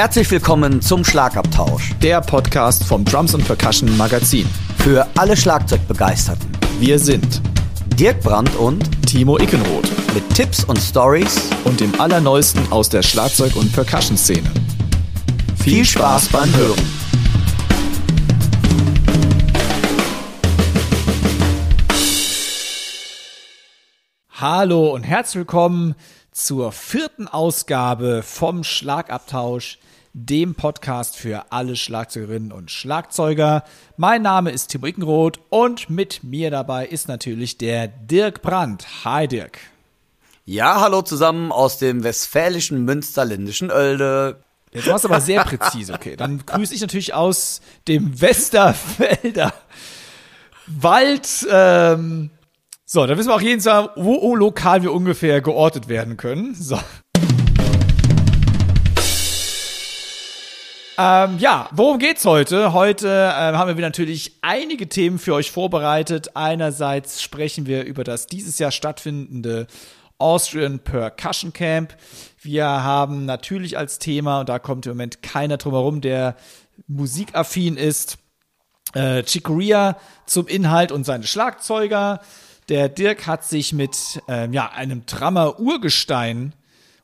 Herzlich willkommen zum Schlagabtausch. Der Podcast vom Drums und Percussion Magazin. Für alle Schlagzeugbegeisterten. Wir sind Dirk Brandt und Timo Ickenroth. Mit Tipps und Stories und dem Allerneuesten aus der Schlagzeug- und Percussion-Szene. Viel, Viel Spaß beim Hören. Hallo und herzlich willkommen zur vierten Ausgabe vom Schlagabtausch, dem Podcast für alle Schlagzeugerinnen und Schlagzeuger. Mein Name ist Timo Ickenroth und mit mir dabei ist natürlich der Dirk Brandt. Hi Dirk. Ja, hallo zusammen aus dem westfälischen Münsterländischen Oelde. Jetzt warst du aber sehr präzise, okay. Dann grüße ich natürlich aus dem Westerfelder Wald. Ähm, so, dann wissen wir auch jeden Tag, wo, wo lokal wir ungefähr geortet werden können. So. Ähm, ja, worum geht's heute? Heute ähm, haben wir natürlich einige Themen für euch vorbereitet. Einerseits sprechen wir über das dieses Jahr stattfindende Austrian Percussion Camp. Wir haben natürlich als Thema, und da kommt im Moment keiner drum herum, der musikaffin ist, äh, Chicoria zum Inhalt und seine Schlagzeuger. Der Dirk hat sich mit ähm, ja, einem Drummer Urgestein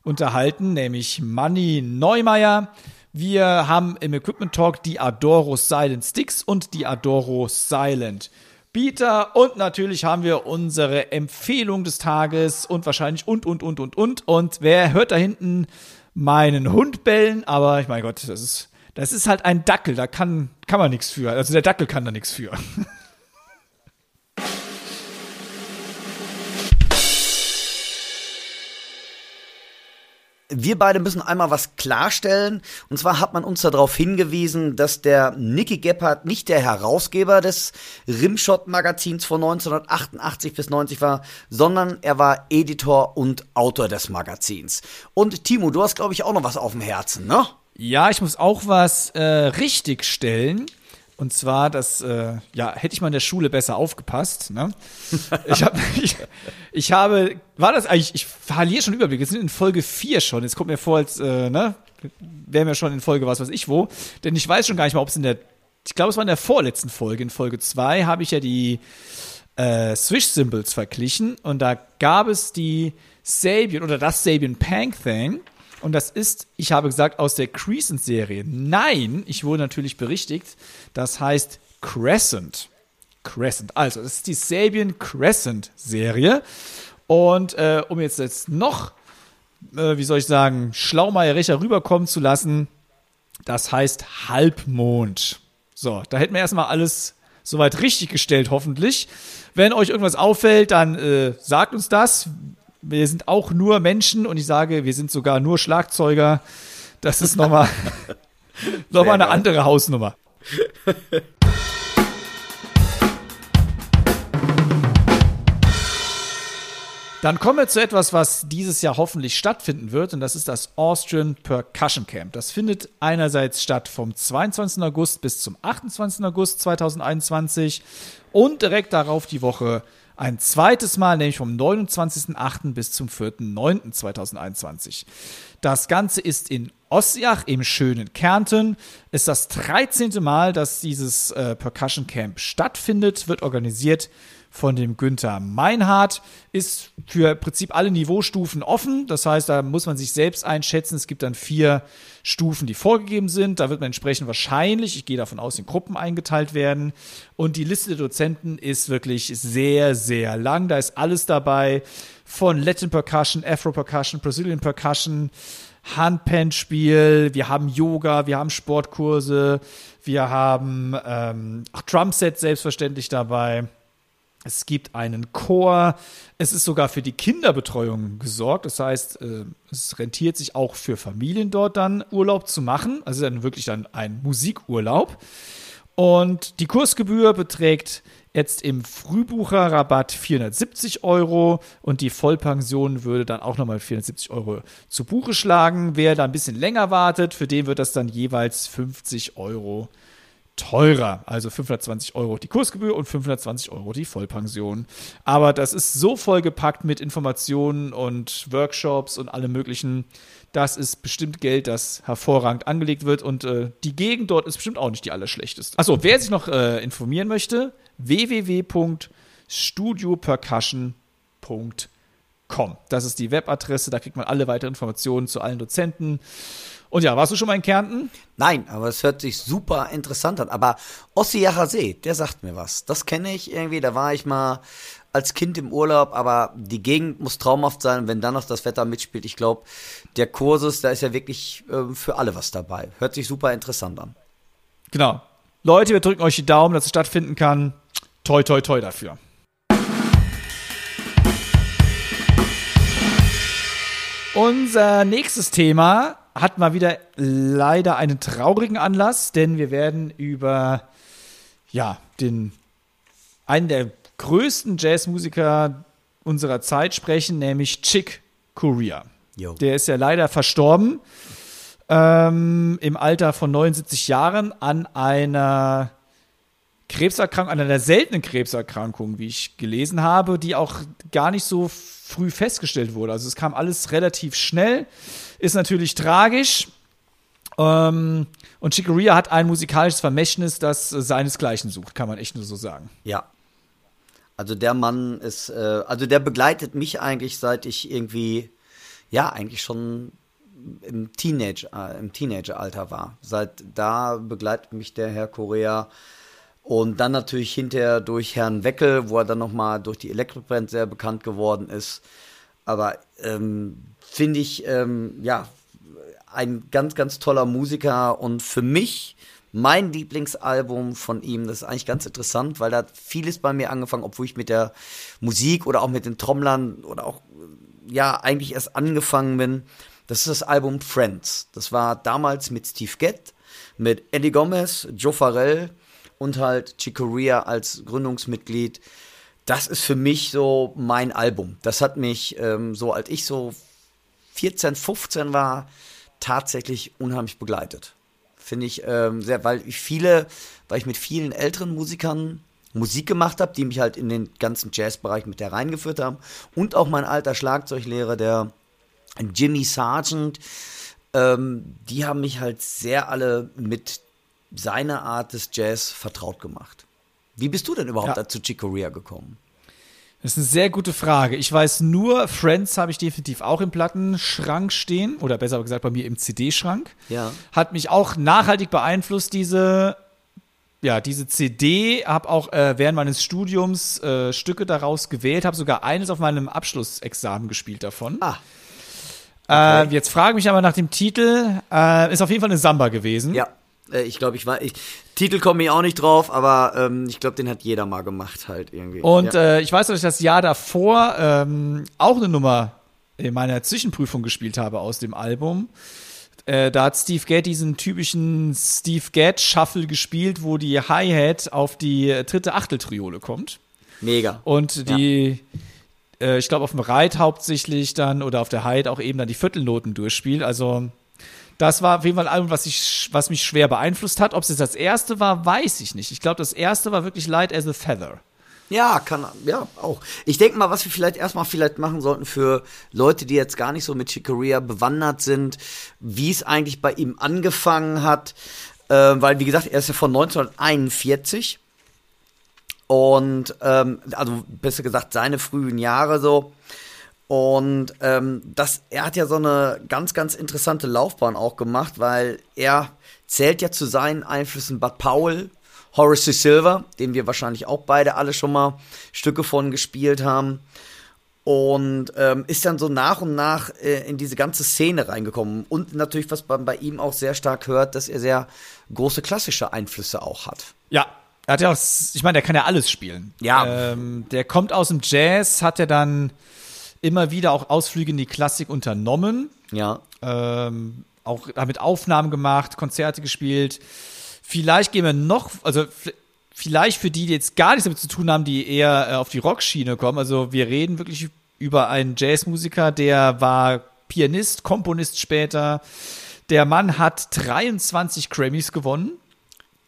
unterhalten, nämlich Manny Neumeier. Wir haben im Equipment Talk die Adoro Silent Sticks und die Adoro Silent Beater und natürlich haben wir unsere Empfehlung des Tages und wahrscheinlich und und und und und und wer hört da hinten meinen Hund bellen, aber ich mein Gott, das ist das ist halt ein Dackel, da kann kann man nichts für. Also der Dackel kann da nichts für. wir beide müssen einmal was klarstellen. Und zwar hat man uns darauf hingewiesen, dass der Nicky Gebhardt nicht der Herausgeber des Rimshot-Magazins von 1988 bis 90 war, sondern er war Editor und Autor des Magazins. Und Timo, du hast, glaube ich, auch noch was auf dem Herzen, ne? Ja, ich muss auch was äh, richtigstellen. Und zwar, das, äh, ja, hätte ich mal in der Schule besser aufgepasst. Ne? Ich, hab, ich, ich habe, war das eigentlich, ich verliere schon Überblick. Wir sind in Folge 4 schon. Jetzt kommt mir vor, als, äh, ne, wären wir schon in Folge was weiß ich wo. Denn ich weiß schon gar nicht mal, ob es in der, ich glaube, es war in der vorletzten Folge. In Folge 2 habe ich ja die äh, Swish-Symbols verglichen. Und da gab es die Sabian oder das Sabian Pank Thing. Und das ist, ich habe gesagt, aus der Crescent-Serie. Nein, ich wurde natürlich berichtigt. Das heißt Crescent. Crescent. Also, das ist die Sabian Crescent-Serie. Und äh, um jetzt, jetzt noch, äh, wie soll ich sagen, schlaumeierischer rüberkommen zu lassen, das heißt Halbmond. So, da hätten wir erstmal alles soweit richtig gestellt, hoffentlich. Wenn euch irgendwas auffällt, dann äh, sagt uns das wir sind auch nur Menschen und ich sage, wir sind sogar nur Schlagzeuger. Das ist nochmal noch mal eine andere Hausnummer. Dann kommen wir zu etwas, was dieses Jahr hoffentlich stattfinden wird, und das ist das Austrian Percussion Camp. Das findet einerseits statt vom 22. August bis zum 28. August 2021 und direkt darauf die Woche ein zweites Mal, nämlich vom 29.08. bis zum 4.09.2021. Das Ganze ist in Ossiach im schönen Kärnten. Ist das 13. Mal, dass dieses äh, Percussion Camp stattfindet, wird organisiert von dem Günther Meinhardt. Ist für im Prinzip alle Niveaustufen offen. Das heißt, da muss man sich selbst einschätzen. Es gibt dann vier Stufen, die vorgegeben sind. Da wird man entsprechend wahrscheinlich, ich gehe davon aus, in Gruppen eingeteilt werden. Und die Liste der Dozenten ist wirklich sehr, sehr lang. Da ist alles dabei. Von Latin Percussion, Afro Percussion, Brazilian Percussion, Handpan-Spiel, wir haben Yoga, wir haben Sportkurse, wir haben ähm, Drumset selbstverständlich dabei. Es gibt einen Chor. Es ist sogar für die Kinderbetreuung gesorgt. Das heißt, äh, es rentiert sich auch für Familien dort dann Urlaub zu machen. Also dann wirklich dann ein Musikurlaub. Und die Kursgebühr beträgt jetzt im Frühbucherrabatt 470 Euro und die Vollpension würde dann auch nochmal 470 Euro zu Buche schlagen. Wer da ein bisschen länger wartet, für den wird das dann jeweils 50 Euro teurer. Also 520 Euro die Kursgebühr und 520 Euro die Vollpension. Aber das ist so vollgepackt mit Informationen und Workshops und allem möglichen. Das ist bestimmt Geld, das hervorragend angelegt wird. Und äh, die Gegend dort ist bestimmt auch nicht die allerschlechteste. Achso, wer sich noch äh, informieren möchte, www.studiopercussion.com. Das ist die Webadresse, da kriegt man alle weiteren Informationen zu allen Dozenten. Und ja, warst du schon mal in Kärnten? Nein, aber es hört sich super interessant an. Aber Ossiacher See, der sagt mir was. Das kenne ich irgendwie, da war ich mal als Kind im Urlaub, aber die Gegend muss traumhaft sein, wenn dann noch das Wetter mitspielt. Ich glaube, der Kursus, da ist ja wirklich äh, für alle was dabei. Hört sich super interessant an. Genau. Leute, wir drücken euch die Daumen, dass es stattfinden kann. Toi, toi, toi dafür. Unser nächstes Thema hat mal wieder leider einen traurigen Anlass, denn wir werden über ja, den einen der größten Jazzmusiker unserer Zeit sprechen, nämlich Chick Corea. Yo. Der ist ja leider verstorben ähm, im Alter von 79 Jahren an einer Krebserkrankung, an einer seltenen Krebserkrankung, wie ich gelesen habe, die auch gar nicht so früh festgestellt wurde. Also es kam alles relativ schnell, ist natürlich tragisch. Ähm, und Chicoria hat ein musikalisches Vermächtnis, das seinesgleichen sucht, kann man echt nur so sagen. Ja. Also der Mann ist, äh, also der begleitet mich eigentlich seit ich irgendwie, ja, eigentlich schon im Teenage, äh, im Teenageralter war. Seit da begleitet mich der Herr Korea und dann natürlich hinterher durch Herrn Weckel, wo er dann nochmal durch die Electric Band sehr bekannt geworden ist. Aber ähm, finde ich, ähm, ja, ein ganz, ganz toller Musiker und für mich mein Lieblingsalbum von ihm. Das ist eigentlich ganz interessant, weil da hat vieles bei mir angefangen, obwohl ich mit der Musik oder auch mit den Trommlern oder auch, ja, eigentlich erst angefangen bin. Das ist das Album Friends. Das war damals mit Steve Gett, mit Eddie Gomez, Joe Farrell, und halt Chicoria als Gründungsmitglied. Das ist für mich so mein Album. Das hat mich ähm, so, als ich so 14, 15 war, tatsächlich unheimlich begleitet. Finde ich ähm, sehr, weil ich viele, weil ich mit vielen älteren Musikern Musik gemacht habe, die mich halt in den ganzen Jazzbereich mit der reingeführt haben. Und auch mein alter Schlagzeuglehrer, der Jimmy Sargent, ähm, die haben mich halt sehr alle mit seiner Art des Jazz vertraut gemacht. Wie bist du denn überhaupt ja. zu Chicoria gekommen? Das ist eine sehr gute Frage. Ich weiß nur, Friends habe ich definitiv auch im Plattenschrank stehen oder besser gesagt bei mir im CD-Schrank. Ja. Hat mich auch nachhaltig beeinflusst, diese, ja, diese CD. Habe auch äh, während meines Studiums äh, Stücke daraus gewählt, habe sogar eines auf meinem Abschlussexamen gespielt davon. Ah. Okay. Äh, jetzt frage mich aber nach dem Titel. Äh, ist auf jeden Fall eine Samba gewesen. Ja. Äh, ich glaube, ich war. Ich, Titel komme ich auch nicht drauf, aber ähm, ich glaube, den hat jeder mal gemacht, halt irgendwie. Und ja. äh, ich weiß, dass ich das Jahr davor ähm, auch eine Nummer in meiner Zwischenprüfung gespielt habe aus dem Album. Äh, da hat Steve Gadd diesen typischen Steve Gadd Shuffle gespielt, wo die Hi-Hat auf die dritte Achteltriole kommt. Mega. Und die, ja. äh, ich glaube, auf dem Reit hauptsächlich dann oder auf der Hyde auch eben dann die Viertelnoten durchspielt. Also das war auf jeden Fall ein Album, was, ich, was mich schwer beeinflusst hat. Ob es jetzt das erste war, weiß ich nicht. Ich glaube, das erste war wirklich Light as a Feather. Ja, kann, ja, auch. Ich denke mal, was wir vielleicht erstmal vielleicht machen sollten für Leute, die jetzt gar nicht so mit Chicoria bewandert sind, wie es eigentlich bei ihm angefangen hat. Äh, weil, wie gesagt, er ist ja von 1941. Und, ähm, also besser gesagt, seine frühen Jahre so. Und ähm, das, er hat ja so eine ganz, ganz interessante Laufbahn auch gemacht, weil er zählt ja zu seinen Einflüssen Bud Powell, Horace. Silver, den wir wahrscheinlich auch beide alle schon mal Stücke von gespielt haben. Und ähm, ist dann so nach und nach äh, in diese ganze Szene reingekommen. Und natürlich, was man bei ihm auch sehr stark hört, dass er sehr große klassische Einflüsse auch hat. Ja, er hat ja auch, ich meine, der kann ja alles spielen. Ja. Ähm, der kommt aus dem Jazz, hat er dann immer wieder auch Ausflüge in die Klassik unternommen. Ja. Ähm, auch damit Aufnahmen gemacht, Konzerte gespielt. Vielleicht gehen wir noch, also vielleicht für die, die jetzt gar nichts damit zu tun haben, die eher äh, auf die Rockschiene kommen. Also wir reden wirklich über einen Jazzmusiker, der war Pianist, Komponist später. Der Mann hat 23 Grammys gewonnen.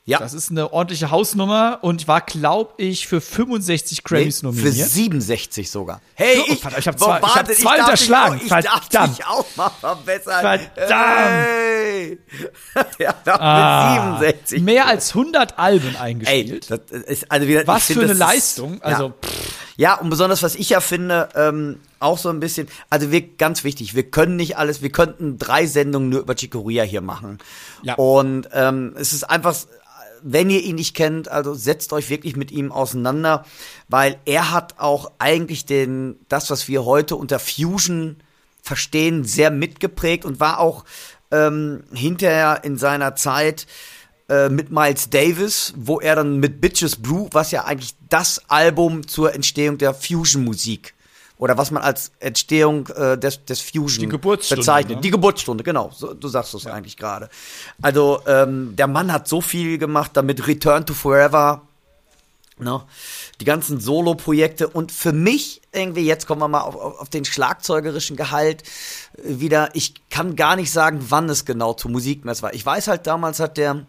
Ja. Das ist eine ordentliche Hausnummer und war, glaube ich, für 65 Grammys Nee, nominiert. Für 67 sogar. Hey, Oh, ich, ich hab boah, zwei- ich hab zwei darf unterschlagen. Auch- ich darf dich auch mal verbessern. Verdammt. Hey. ja, Ah, mit 67. mehr als 100 Alben Ey, eingespielt. das ist, also wieder, Was ich für eine das ist- Leistung. Also, ja. Ja, und besonders, was ich ja finde, ähm, auch so ein bisschen, also wir, ganz wichtig, wir können nicht alles, wir könnten drei Sendungen nur über Chicoria hier machen. Ja. Und ähm, es ist einfach, wenn ihr ihn nicht kennt, also setzt euch wirklich mit ihm auseinander, weil er hat auch eigentlich den, das, was wir heute unter Fusion verstehen, sehr mitgeprägt und war auch ähm, hinterher in seiner Zeit äh, mit Miles Davis, wo er dann mit Bitches Brew, was ja eigentlich das Album zur Entstehung der Fusion-Musik oder was man als Entstehung äh, des, des Fusion Die Geburtsstunde, bezeichnet. ne? Die Geburtsstunde, genau. So, du sagst es eigentlich gerade. Also ähm, der Mann hat so viel gemacht, damit Return to Forever, ne? die ganzen Solo-Projekte und für mich irgendwie, jetzt kommen wir mal auf, auf, auf den schlagzeugerischen Gehalt äh, wieder, ich kann gar nicht sagen, wann es genau zu Musikmess war. Ich weiß halt, damals hat der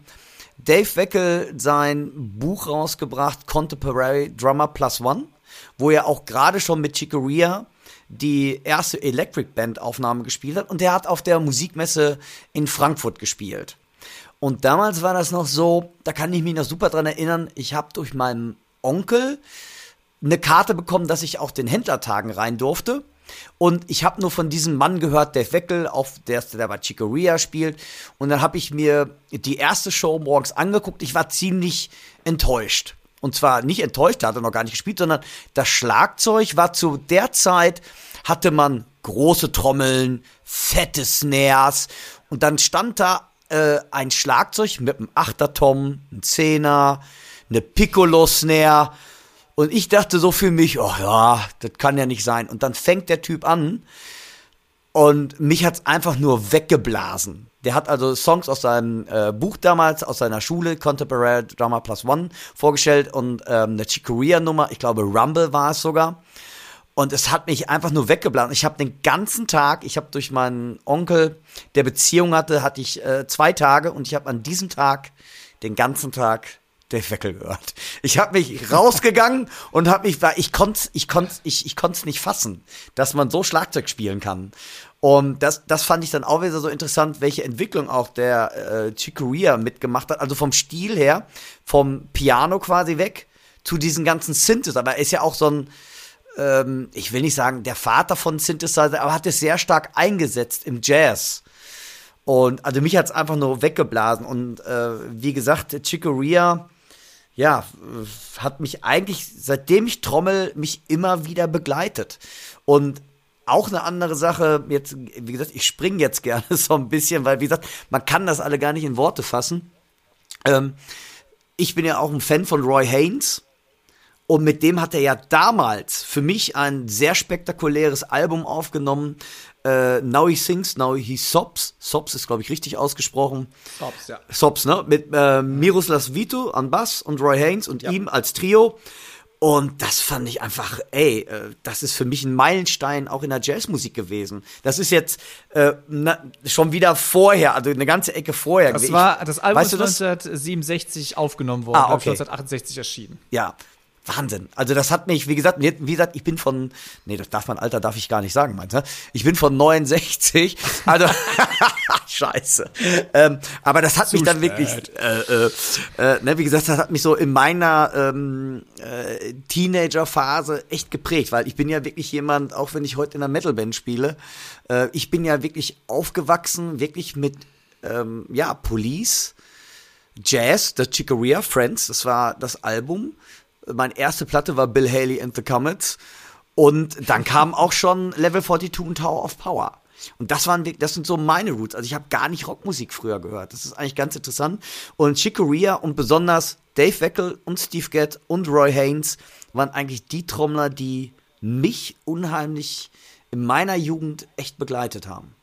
Dave Weckel sein Buch rausgebracht, Contemporary Drummer Plus One, wo er auch gerade schon mit Chicoria die erste Electric Band Aufnahme gespielt hat und der hat auf der Musikmesse in Frankfurt gespielt. Und damals war das noch so, da kann ich mich noch super dran erinnern, ich habe durch meinen Onkel eine Karte bekommen, dass ich auch den Händlertagen rein durfte. Und ich habe nur von diesem Mann gehört, Dave Weckel, auf der, der bei Chicoria spielt. Und dann habe ich mir die erste Show morgens angeguckt. Ich war ziemlich enttäuscht. Und zwar nicht enttäuscht, da hat er noch gar nicht gespielt, sondern das Schlagzeug war zu der Zeit, hatte man große Trommeln, fette Snares. Und dann stand da äh, ein Schlagzeug mit einem Achtertom, einem Zehner, eine Piccolo-Snare. Und ich dachte so für mich, oh ja, das kann ja nicht sein. Und dann fängt der Typ an und mich hat's einfach nur weggeblasen. Der hat also Songs aus seinem äh, Buch damals, aus seiner Schule, Contemporary Drama Plus One, vorgestellt und ähm, eine Chicoria-Nummer, ich glaube Rumble war es sogar. Und es hat mich einfach nur weggeblasen. Ich habe den ganzen Tag, ich habe durch meinen Onkel, der Beziehung hatte, hatte ich äh, zwei Tage und ich habe an diesem Tag den ganzen Tag Dave Weckel gehört. Ich habe mich rausgegangen und habe mich, ich konnte, ich konnte, ich, ich konnte es nicht fassen, dass man so Schlagzeug spielen kann. Und das, das fand ich dann auch wieder so interessant, welche Entwicklung auch der äh, Chicoria mitgemacht hat. Also vom Stil her, vom Piano quasi weg zu diesen ganzen Synthes. Aber er ist ja auch so ein, ähm, ich will nicht sagen, der Vater von Synthesizer, aber hat es sehr stark eingesetzt im Jazz. Und also mich hat es einfach nur weggeblasen. Und äh, wie gesagt, Chicoria, ja, hat mich eigentlich, seitdem ich trommel, mich immer wieder begleitet. Und auch eine andere Sache, jetzt, wie gesagt, ich springe jetzt gerne so ein bisschen, weil, wie gesagt, man kann das alle gar nicht in Worte fassen. Ähm, ich bin ja auch ein Fan von Roy Haynes. Und mit dem hat er ja damals für mich ein sehr spektakuläres Album aufgenommen. Äh, Now He Sings, Now He Sobs. Sobs ist, glaube ich, richtig ausgesprochen. Sobs, ja. Sobs, ne? Mit äh, Miroslav Vito an Bass und Roy Haynes und ihm als Trio. Und das fand ich einfach, ey, äh, das ist für mich ein Meilenstein auch in der Jazzmusik gewesen. Das ist jetzt äh, na, schon wieder vorher, also eine ganze Ecke vorher. Das war, das Album weißt ist du das? 1967 aufgenommen worden, Ah, okay. 1968 erschienen. Ja, Wahnsinn. Also das hat mich, wie gesagt, wie gesagt, ich bin von, nee, das darf man, Alter, darf ich gar nicht sagen, meinst du? Ich bin von 69, also, scheiße. Ähm, aber das hat Zu mich dann spät. wirklich, äh, äh, äh, ne, wie gesagt, das hat mich so in meiner ähm, äh, Teenager-Phase echt geprägt, weil ich bin ja wirklich jemand, auch wenn ich heute in einer Metalband spiele, äh, ich bin ja wirklich aufgewachsen, wirklich mit, ähm, ja, Police, Jazz, The Chicoria Friends, das war das Album. Meine erste Platte war Bill Haley and the Comets. Und dann kam auch schon Level 42 und Tower of Power. Und das waren, das sind so meine Roots. Also ich habe gar nicht Rockmusik früher gehört. Das ist eigentlich ganz interessant. Und Chicoria und besonders Dave Weckel und Steve Gadd und Roy Haynes waren eigentlich die Trommler, die mich unheimlich in meiner Jugend echt begleitet haben.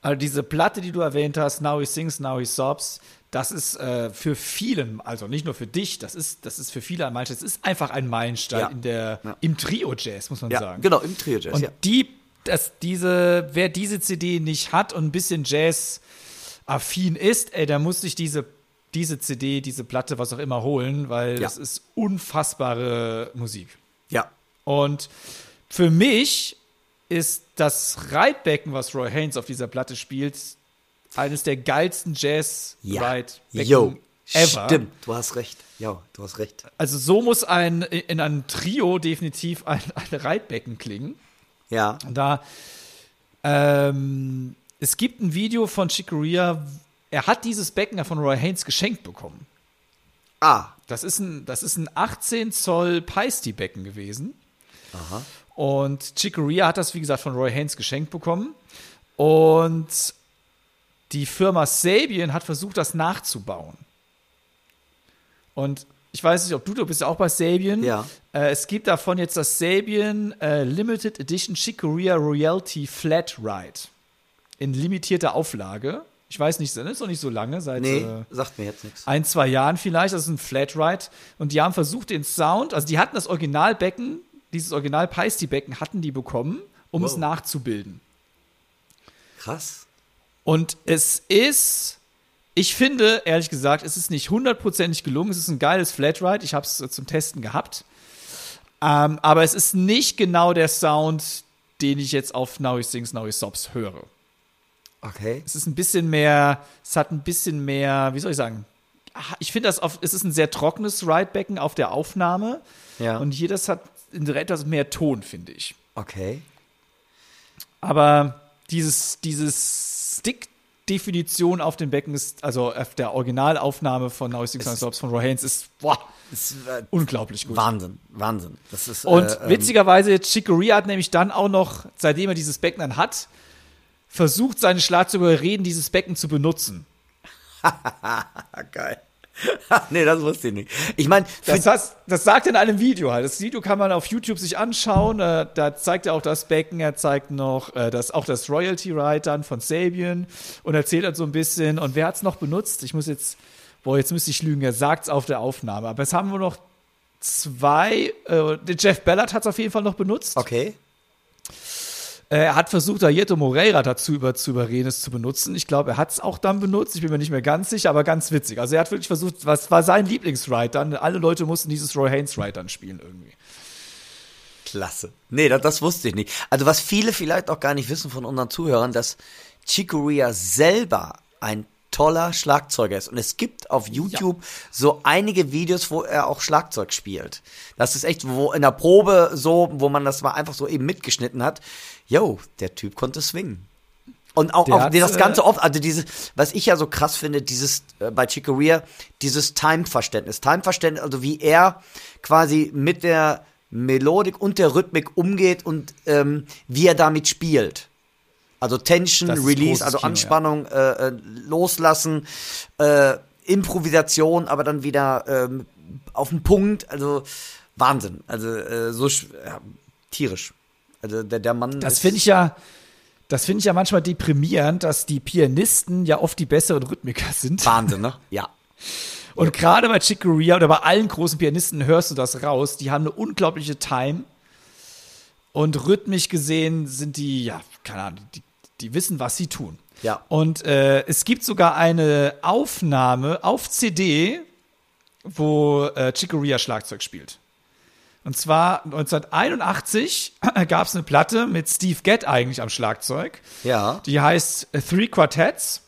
Also diese Platte, die du erwähnt hast, Now He Sings, Now He Sobs, das ist äh, für vielen, also nicht nur für dich, das ist, das ist für viele ein Meilenstein. Das ist einfach ein Meilenstein Ja. in der, Ja. im Trio-Jazz, muss man Ja, sagen. genau, im Trio Jazz, Und die, das, diese, wer diese CD nicht hat und ein bisschen Jazz-affin ist, ey, der muss sich diese diese CD, diese Platte, was auch immer holen, weil das ist unfassbare Musik. Ja. Und für mich ist das Reitbecken, was Roy Haynes auf dieser Platte spielt, eines der geilsten Ja. Jazz-Reitbecken Yo. ever. Stimmt, du hast recht. Ja, du hast recht. Also so muss ein in einem Trio definitiv ein, ein Reitbecken klingen. Ja. Und da ähm, es gibt ein Video von Chicoria, er hat dieses Becken von Roy Haynes geschenkt bekommen. Ah. Das ist ein, das ist ein 18 Zoll Peisty-Becken gewesen. Aha. Und Chicoria hat das, wie gesagt, von Roy Haynes geschenkt bekommen. Und die Firma Sabian hat versucht, das nachzubauen. Und ich weiß nicht, ob du, du bist ja auch bei Sabian. Ja. Äh, es gibt davon jetzt das Sabian äh, Limited Edition Chicoria Royalty Flat Ride. In limitierter Auflage. Ich weiß nicht, das ist noch nicht so lange, seit Nee, äh, sagt mir jetzt nichts. ein, zwei Jahren vielleicht. Das ist ein Flat Ride. Und die haben versucht, den Sound, also die hatten das Originalbecken, dieses Original Peisty-Becken hatten die bekommen, um es Wow. nachzubilden. Krass. Und es ist, ich finde, ehrlich gesagt, es ist nicht hundertprozentig gelungen. Es ist ein geiles Flat Ride. Ich habe es zum Testen gehabt. Ähm, aber es ist nicht genau der Sound, den ich jetzt auf Now He Sings, Now He Sobs höre. Okay. Es ist ein bisschen mehr, es hat ein bisschen mehr, wie soll ich sagen? Ich finde das auf, es ist ein sehr trockenes Ridebecken auf der Aufnahme. Ja. Und hier das hat etwas mehr Ton, finde ich. Okay. Aber dieses, dieses Stick-Definition auf dem Becken ist, also auf der Originalaufnahme von Now Six Jobs von Roy Haynes ist boah, ist, äh, unglaublich gut. Wahnsinn. Wahnsinn. Das ist. Und äh, ähm, witzigerweise, Chicoria hat nämlich dann auch noch, seitdem er dieses Becken dann hat, versucht, seine Schlagzeuger dieses Becken zu benutzen. Geil. nee, das wusste ich nicht. Ich meine, Das, das, das sagt er in einem Video halt. Das Video kann man auf YouTube sich anschauen. Äh, da zeigt er auch das Becken, er zeigt noch äh, das, auch das Royalty Ride dann von Sabian und erzählt halt so ein bisschen. Und wer hat es noch benutzt? Ich muss jetzt, boah, jetzt müsste ich lügen, er sagt es auf der Aufnahme. Aber jetzt haben wir noch zwei, äh, der Jeff Ballard hat es auf jeden Fall noch benutzt. okay. Äh, Er hat versucht, Ayeto Moreira dazu über, zu überreden, es zu benutzen. Ich glaube, er hat es auch dann benutzt. Ich bin mir nicht mehr ganz sicher, aber ganz witzig. Also er hat wirklich versucht, was war sein Lieblingsride dann? Alle Leute mussten dieses Roy Haynes Ride dann spielen irgendwie. Klasse. Nee, das, das wusste ich nicht. Also was viele vielleicht auch gar nicht wissen von unseren Zuhörern, dass Chicoria selber ein toller Schlagzeuger ist. Und es gibt auf YouTube so einige Videos, wo er auch Schlagzeug spielt. Das ist echt, wo in der Probe so, wo man das mal einfach so eben mitgeschnitten hat. Yo, der Typ konnte swingen. Und auch, auch das äh, Ganze oft, also dieses, was ich ja so krass finde, dieses äh, bei Chicoria, dieses Time-Verständnis. Time-Verständnis, also wie er quasi mit der Melodik und der Rhythmik umgeht und ähm, wie er damit spielt. Also Tension, Das Release, also Kino, ja. Anspannung, äh, äh, loslassen, äh, Improvisation, aber dann wieder ähm, auf den Punkt. Also Wahnsinn. Also äh, so ja, tierisch. Also der, der Mann. Das finde ich ja, das finde ich ja manchmal deprimierend, dass die Pianisten ja oft die besseren Rhythmiker sind. Wahnsinn, ne? Ja. Und gerade bei Chick Corea oder bei allen großen Pianisten hörst du das raus. Die haben eine unglaubliche Time. Und rhythmisch gesehen sind die, ja, keine Ahnung, die, die wissen, was sie tun. Ja. Und äh, es gibt sogar eine Aufnahme auf CD, wo äh, Chick Corea Schlagzeug spielt. Und zwar 1981 gab es eine Platte mit Steve Gadd eigentlich am Schlagzeug. Ja. Die heißt Three Quartets.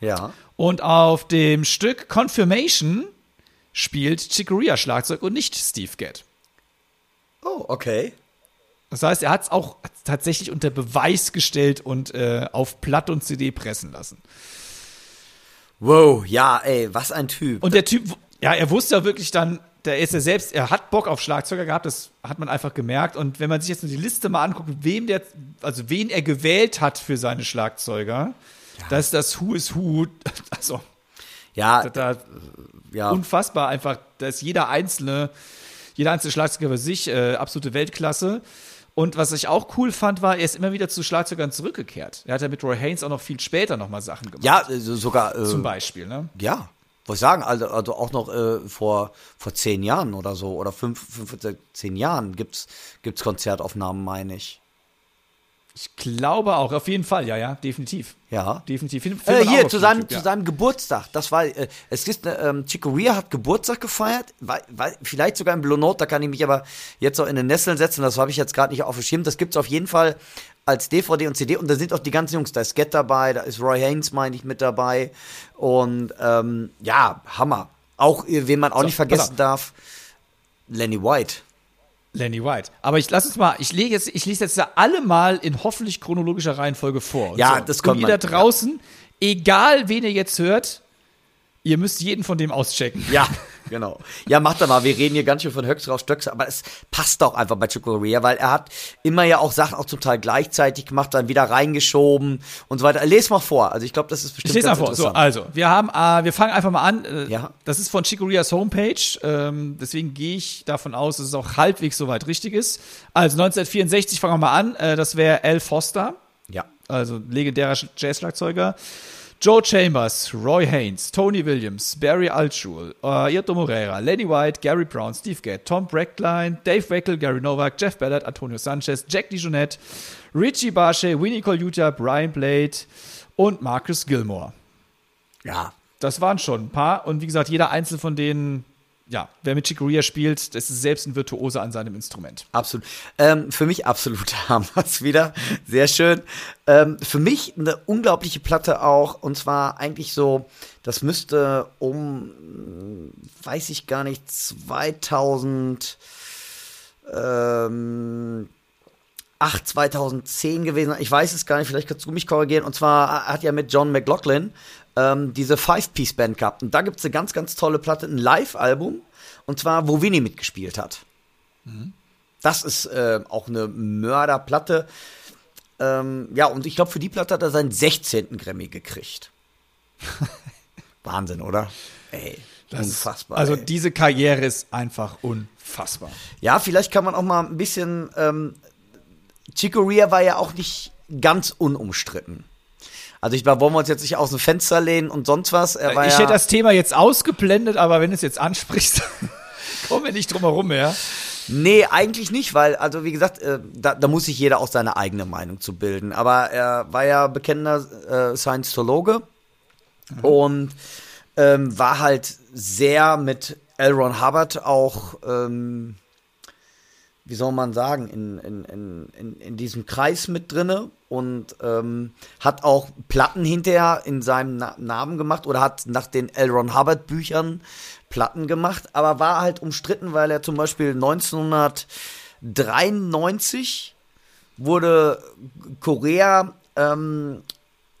Ja. Und auf dem Stück Confirmation spielt Chicoria Schlagzeug und nicht Steve Gadd. Oh, okay. Das heißt, er hat es auch tatsächlich unter Beweis gestellt und äh, auf Platt und CD pressen lassen. Wow, ja, ey, was ein Typ. Und der Typ, ja, er wusste ja wirklich dann, der ist ja selbst, er hat Bock auf Schlagzeuger gehabt, das hat man einfach gemerkt. Und wenn man sich jetzt nur die Liste mal anguckt, wem der, also wen er gewählt hat für seine Schlagzeuger, das ist das Who is Who. Also, ja, da, ja. unfassbar einfach, da ist jeder einzelne, jeder einzelne Schlagzeuger für sich äh, absolute Weltklasse. Und was ich auch cool fand, war, er ist immer wieder zu Schlagzeugern zurückgekehrt. Er hat ja mit Roy Haynes auch noch viel später nochmal Sachen gemacht. ja, sogar. Äh, Zum Beispiel, ne? Ja, wollte ich sagen, also, also auch noch äh, vor, vor zehn Jahren oder so, oder fünf, fünf, zehn Jahren gibt's, gibt's Konzertaufnahmen, meine ich. Ich glaube auch, auf jeden Fall, ja, ja, definitiv. Ja. Definitiv. Find, Äh, hier, zu seinem, YouTube, zu ja. seinem Geburtstag. Das war, äh, es ist, äh, ähm, Chico Rea hat Geburtstag gefeiert. War, war, vielleicht sogar im Blue Note, da kann ich mich aber jetzt auch in den Nesseln setzen. Das habe ich jetzt gerade nicht auf dem Schirm. Das gibt's auf jeden Fall als DVD und CD. Und da sind auch die ganzen Jungs. Da ist Get dabei, da ist Roy Haynes, meine ich, mit dabei. Und ähm, ja, Hammer. Auch, äh, wen man auch So, nicht vergessen darf, Lenny White. Lenny White. Aber ich lass uns mal, ich lege jetzt, ich lese jetzt da alle mal in hoffentlich chronologischer Reihenfolge vor. Und Ja, das kommt Und ihr da draußen, egal wen ihr jetzt hört, ihr müsst jeden von dem auschecken. Ja, genau. Ja, macht er mal. Wir reden hier ganz schön von Höchst auf Stöcks, aber es passt doch einfach bei Rea, weil er hat immer ja auch Sachen auch zum Teil gleichzeitig gemacht, dann wieder reingeschoben und so weiter. Lest mal vor. Also ich glaube, das ist Ich bestimmt lese mal vor. So, also, wir haben, äh, wir fangen einfach mal an. Äh, Ja. Das ist von Chico Rias Homepage. Ähm, deswegen gehe ich davon aus, dass es auch halbwegs soweit richtig ist. Also 1964 fangen wir mal an. Äh, das wäre Al Foster. ja. also legendärer Sch- Jazzschlagzeuger. Joe Chambers, Roy Haynes, Tony Williams, Barry Altschul, uh, Ayrton Moreira, Lenny White, Gary Brown, Steve Gadd, Tom Brackline, Dave Weckel, Gary Novak, Jeff Ballard, Antonio Sanchez, Jack DeJohnette, Richie Barche, Winnie Colaiuta, Brian Blade und Marcus Gilmore. Ja. Das waren schon ein paar und wie gesagt, jeder einzelne von denen, ja, wer mit Chick Corea spielt, das ist selbst ein Virtuose an seinem Instrument. Absolut. Ähm, für mich absolut Hammers wieder. Sehr schön. Ähm, für mich eine unglaubliche Platte auch. Und zwar eigentlich so, das müsste um, weiß ich gar nicht, 2000, ähm, 8, 2010 gewesen. Ich weiß es gar nicht, vielleicht kannst du mich korrigieren. Und zwar hat ja mit John McLaughlin ähm, diese Five-Piece-Band gehabt. Und da gibt es eine ganz, ganz tolle Platte, ein Live-Album. Und zwar, wo Winnie mitgespielt hat. Das ist äh, auch eine Mörderplatte. Ähm, ja, und ich glaube, für die Platte hat er seinen 16. Grammy gekriegt. Wahnsinn, oder? Ey, unfassbar. Also ey. diese Karriere ist einfach unfassbar. Ja, vielleicht kann man auch mal ein bisschen. Ähm, Chico Rea war ja auch nicht ganz unumstritten. Also ich war, wollen wir uns jetzt nicht aus dem Fenster lehnen und sonst was. Ich ja, hätte das Thema jetzt ausgeblendet, aber wenn du es jetzt ansprichst, kommen wir nicht drum herum mehr. Nee, eigentlich nicht, weil, also wie gesagt, äh, da, da muss sich jeder auch seine eigene Meinung zu bilden. Aber er war ja bekennender äh, Scientologe und ähm, war halt sehr mit L. Ron Hubbard auch, ähm, wie soll man sagen, in, in, in, in, in diesem Kreis mit drinne und ähm, hat auch Platten hinterher in seinem Na Namen gemacht oder hat nach den L. Ron Hubbard Büchern Platten gemacht, aber war halt umstritten, weil er zum Beispiel 1993 wurde Korea, ähm,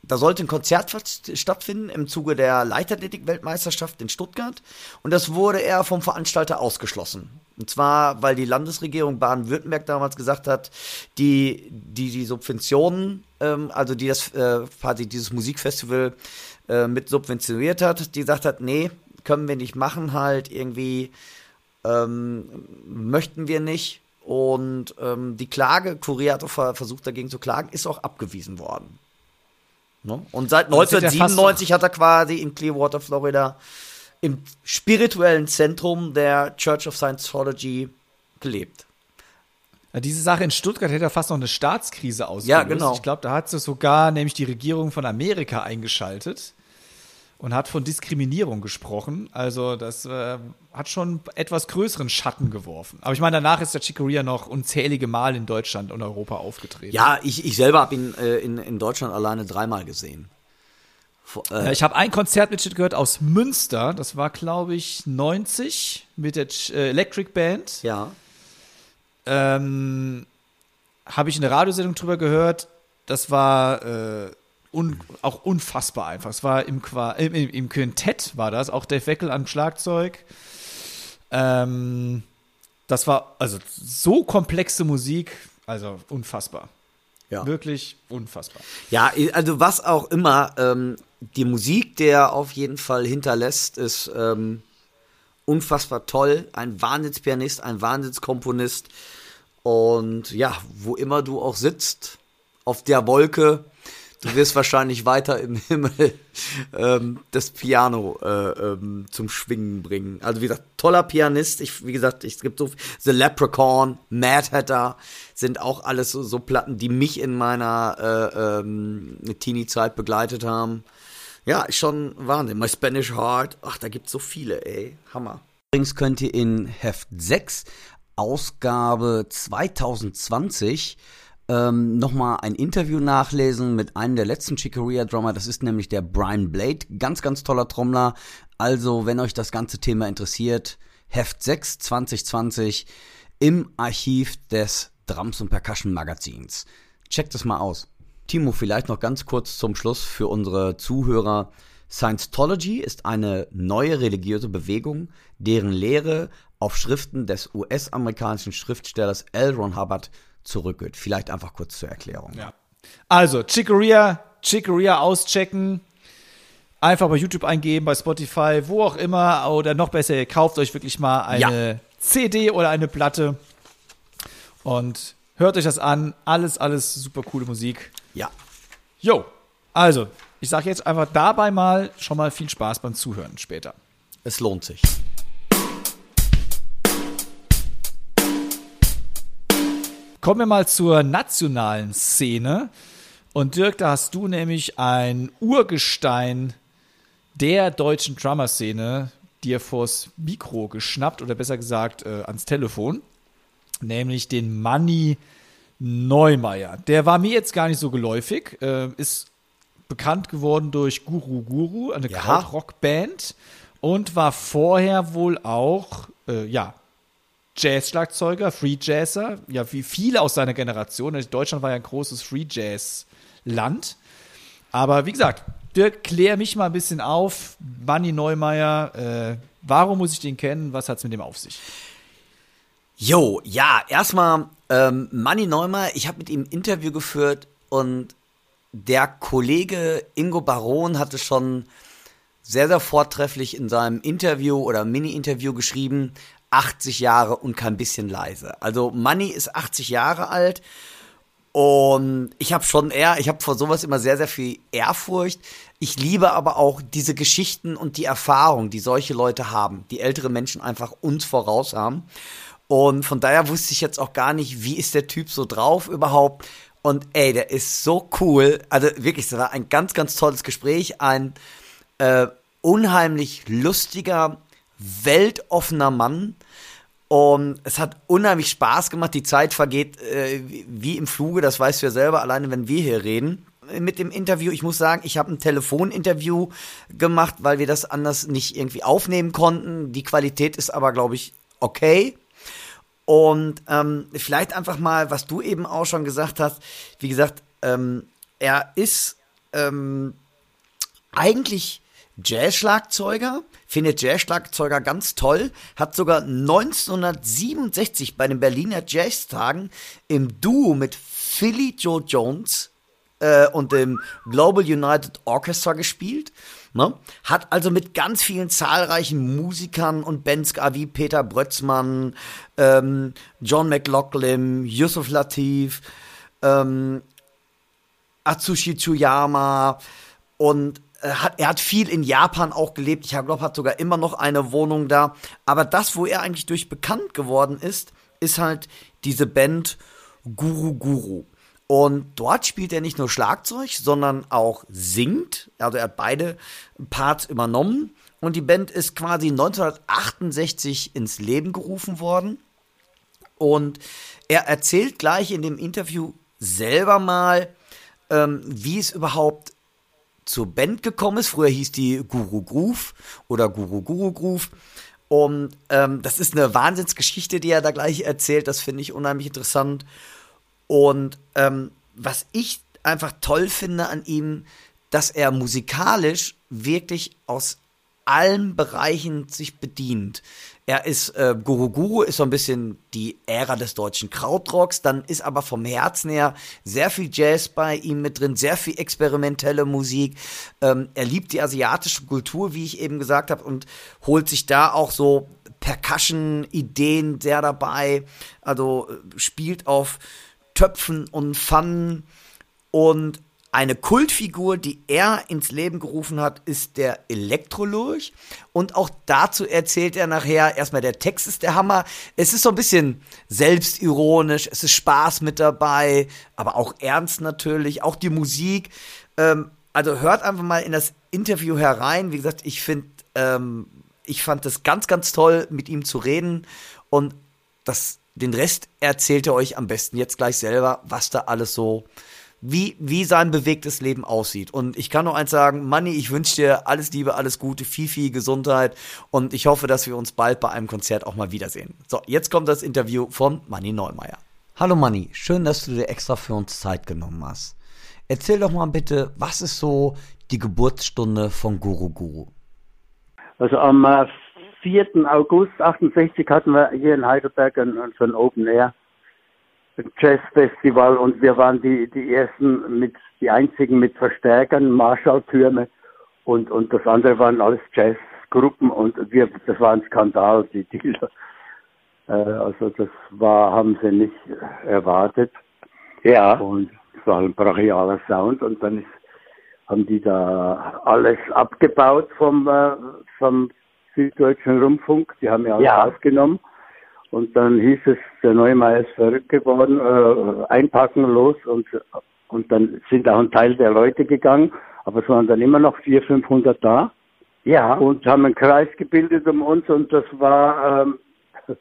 da sollte ein Konzert st- stattfinden im Zuge der Leichtathletik-Weltmeisterschaft in Stuttgart und das wurde er vom Veranstalter ausgeschlossen. Und zwar, weil die Landesregierung Baden-Württemberg damals gesagt hat, die die, die Subventionen, ähm, also die das äh, quasi dieses Musikfestival äh, mit subventioniert hat, die gesagt hat, nee, können wir nicht machen, halt irgendwie ähm, möchten wir nicht. Und ähm, die Klage, Korea hat auch ver- versucht dagegen zu klagen, ist auch abgewiesen worden. Ne? Und seit Das ist ja fast 1997 hat er quasi in Clearwater, Florida, im spirituellen Zentrum der Church of Scientology gelebt. Diese Sache in Stuttgart hätte ja fast noch eine Staatskrise ausgelöst. Ja, genau. Ich glaube, da hat sich sogar nämlich die Regierung von Amerika eingeschaltet und hat von Diskriminierung gesprochen. Also das äh, hat schon etwas größeren Schatten geworfen. Aber ich meine, danach ist der Chicoria noch unzählige Mal in Deutschland und Europa aufgetreten. Ja, ich, ich selber habe ihn äh, in, in Deutschland alleine dreimal gesehen. Vor- Äh, Äh, Ich habe ein Konzert mit gehört aus Münster. Das war, glaube ich, 90 mit der Ch äh, Electric Band. ja. ähm, habe ich in der Radiosendung drüber gehört. Das war äh, un auch unfassbar einfach. Es war im, Qua im, im, Quintett war das, auch Dave Weckel am Schlagzeug. Ähm, das war also so komplexe Musik, also unfassbar. Ja. Wirklich unfassbar. Ja, also was auch immer, ähm, die Musik, der auf jeden Fall hinterlässt, ist ähm, unfassbar toll. Ein Wahnsinnspianist, ein Wahnsinnskomponist. Und ja, wo immer du auch sitzt, auf der Wolke, Du wirst wahrscheinlich weiter im Himmel ähm, das Piano äh, ähm, zum Schwingen bringen. Also wie gesagt, toller Pianist. Ich, wie gesagt, es gibt so The Leprechaun, Mad Hatter sind auch alles so, so Platten, die mich in meiner äh, ähm, Teenie-Zeit begleitet haben. Ja, ist schon Wahnsinn. My Spanish Heart. Ach, da gibt's so viele, ey. Hammer. Übrigens könnt ihr in Heft 6, Ausgabe 2020, ähm, nochmal ein Interview nachlesen mit einem der letzten Chicoria-Drummer. Das ist nämlich der Brian Blade. Ganz, ganz toller Trommler. Also, wenn euch das ganze Thema interessiert, Heft 6 2020 im Archiv des Drums und Percussion Magazins. Checkt es mal aus. Timo, vielleicht noch ganz kurz zum Schluss für unsere Zuhörer. Scientology ist eine neue religiöse Bewegung, deren Lehre auf Schriften des US-amerikanischen Schriftstellers L. Ron Hubbard zurückgeht. Vielleicht einfach kurz zur Erklärung. Ja. Also, Chicoria, Chicoria auschecken. Einfach bei YouTube eingeben, bei Spotify, wo auch immer. Oder noch besser, ihr kauft euch wirklich mal eine ja. CD oder eine Platte und hört euch das an. Alles, alles super coole Musik. Ja. Jo, also, ich sage jetzt einfach dabei mal schon mal viel Spaß beim Zuhören später. Es lohnt sich. Kommen wir mal zur nationalen Szene. Und Dirk, da hast du nämlich ein Urgestein der deutschen Drummer-Szene dir vors Mikro geschnappt oder besser gesagt äh, ans Telefon, nämlich den Manny Neumeier. Der war mir jetzt gar nicht so geläufig, äh, ist bekannt geworden durch Guru Guru, eine ja. Krautrock-Band und war vorher wohl auch, äh, ja, Jazz-Schlagzeuger, Free Jazzer, ja, wie viele aus seiner Generation. Also Deutschland war ja ein großes Free Jazz-Land. Aber wie gesagt, Dirk, klär mich mal ein bisschen auf. Manny Neumeier, äh, warum muss ich den kennen? Was hat es mit dem auf sich? Jo, ja, erstmal ähm, Manny Neumeier, ich habe mit ihm ein Interview geführt und der Kollege Ingo Baron hatte schon sehr, sehr vortrefflich in seinem Interview oder Mini-Interview geschrieben, 80 Jahre und kein bisschen leise. Also Money ist 80 Jahre alt und ich habe schon eher, ich habe vor sowas immer sehr, sehr viel Ehrfurcht. Ich liebe aber auch diese Geschichten und die Erfahrung, die solche Leute haben, die ältere Menschen einfach uns voraus haben. Und von daher wusste ich jetzt auch gar nicht, wie ist der Typ so drauf überhaupt. Und ey, der ist so cool. Also wirklich, es war ein ganz, ganz tolles Gespräch. Ein äh, unheimlich lustiger, weltoffener Mann. Und es hat unheimlich Spaß gemacht. Die Zeit vergeht äh, wie im Fluge, das weißt du ja selber, alleine wenn wir hier reden. Mit dem Interview, ich muss sagen, ich habe ein Telefoninterview gemacht, weil wir das anders nicht irgendwie aufnehmen konnten. Die Qualität ist aber, glaube ich, okay. Und ähm, vielleicht einfach mal, was du eben auch schon gesagt hast. Wie gesagt, ähm, er ist ähm, eigentlich Jazz-Schlagzeuger, findet Jazz-Schlagzeuger ganz toll, hat sogar 1967 bei den Berliner Jazztagen im Duo mit Philly Joe Jones äh, und dem Global United Orchestra gespielt. Ne? Hat also mit ganz vielen zahlreichen Musikern und Bands wie Peter Brötzmann, ähm, John McLaughlin, Yusuf Latif, ähm, Atsushi Tsuyama und hat, er hat viel in Japan auch gelebt. Ich glaube, hat sogar immer noch eine Wohnung da. Aber das, wo er eigentlich durch bekannt geworden ist, ist halt diese Band Guru Guru. Und dort spielt er nicht nur Schlagzeug, sondern auch singt. Also er hat beide Parts übernommen. Und die Band ist quasi 1968 ins Leben gerufen worden. Und er erzählt gleich in dem Interview selber mal, ähm, wie es überhaupt zur Band gekommen ist. Früher hieß die Guru Groove oder Guru Guru Groove. Und ähm, das ist eine Wahnsinnsgeschichte, die er da gleich erzählt. Das finde ich unheimlich interessant. Und ähm, was ich einfach toll finde an ihm, dass er musikalisch wirklich aus allen Bereichen sich bedient. Er ist äh, Guru Guru ist so ein bisschen die Ära des deutschen Krautrocks, dann ist aber vom Herzen her sehr viel Jazz bei ihm mit drin, sehr viel experimentelle Musik. Ähm, er liebt die asiatische Kultur, wie ich eben gesagt habe, und holt sich da auch so Percussion-Ideen sehr dabei. Also äh, spielt auf Töpfen und Pfannen und Eine Kultfigur, die er ins Leben gerufen hat, ist der Elektrolurch. Und auch dazu erzählt er nachher, erstmal der Text ist der Hammer. Es ist so ein bisschen selbstironisch, es ist Spaß mit dabei, aber auch ernst natürlich, auch die Musik. Ähm, also hört einfach mal in das Interview herein. Wie gesagt, ich finde, ähm, ich fand es ganz, ganz toll, mit ihm zu reden. Und das, den Rest erzählt er euch am besten jetzt gleich selber, was da alles so wie, wie sein bewegtes Leben aussieht. Und ich kann nur eins sagen, Manni, ich wünsche dir alles Liebe, alles Gute, viel, viel Gesundheit und ich hoffe, dass wir uns bald bei einem Konzert auch mal wiedersehen. So, jetzt kommt das Interview von Manni Neumeier. Hallo Manni, schön, dass du dir extra für uns Zeit genommen hast. Erzähl doch mal bitte, was ist so die Geburtsstunde von Guru Guru? Also am 4. Äh, August 68 hatten wir hier in Heidelberg ein, so ein Open Air Jazzfestival und wir waren die, die ersten mit, die einzigen mit Verstärkern, Marschalltürme und, und das andere waren alles Jazzgruppen und wir, das war ein Skandal, die Dealer. Äh, also das war, haben sie nicht erwartet. Ja. Und es war ein brachialer Sound und dann ist, haben die da alles abgebaut vom, äh, vom Süddeutschen Rundfunk. Die haben ja alles ja. aufgenommen. Und dann hieß es, der Neumeier ist verrückt geworden, äh, einpacken los und, und dann sind auch ein Teil der Leute gegangen, aber es waren dann immer noch 400, 500 da. Ja. Und haben einen Kreis gebildet um uns und das war ähm,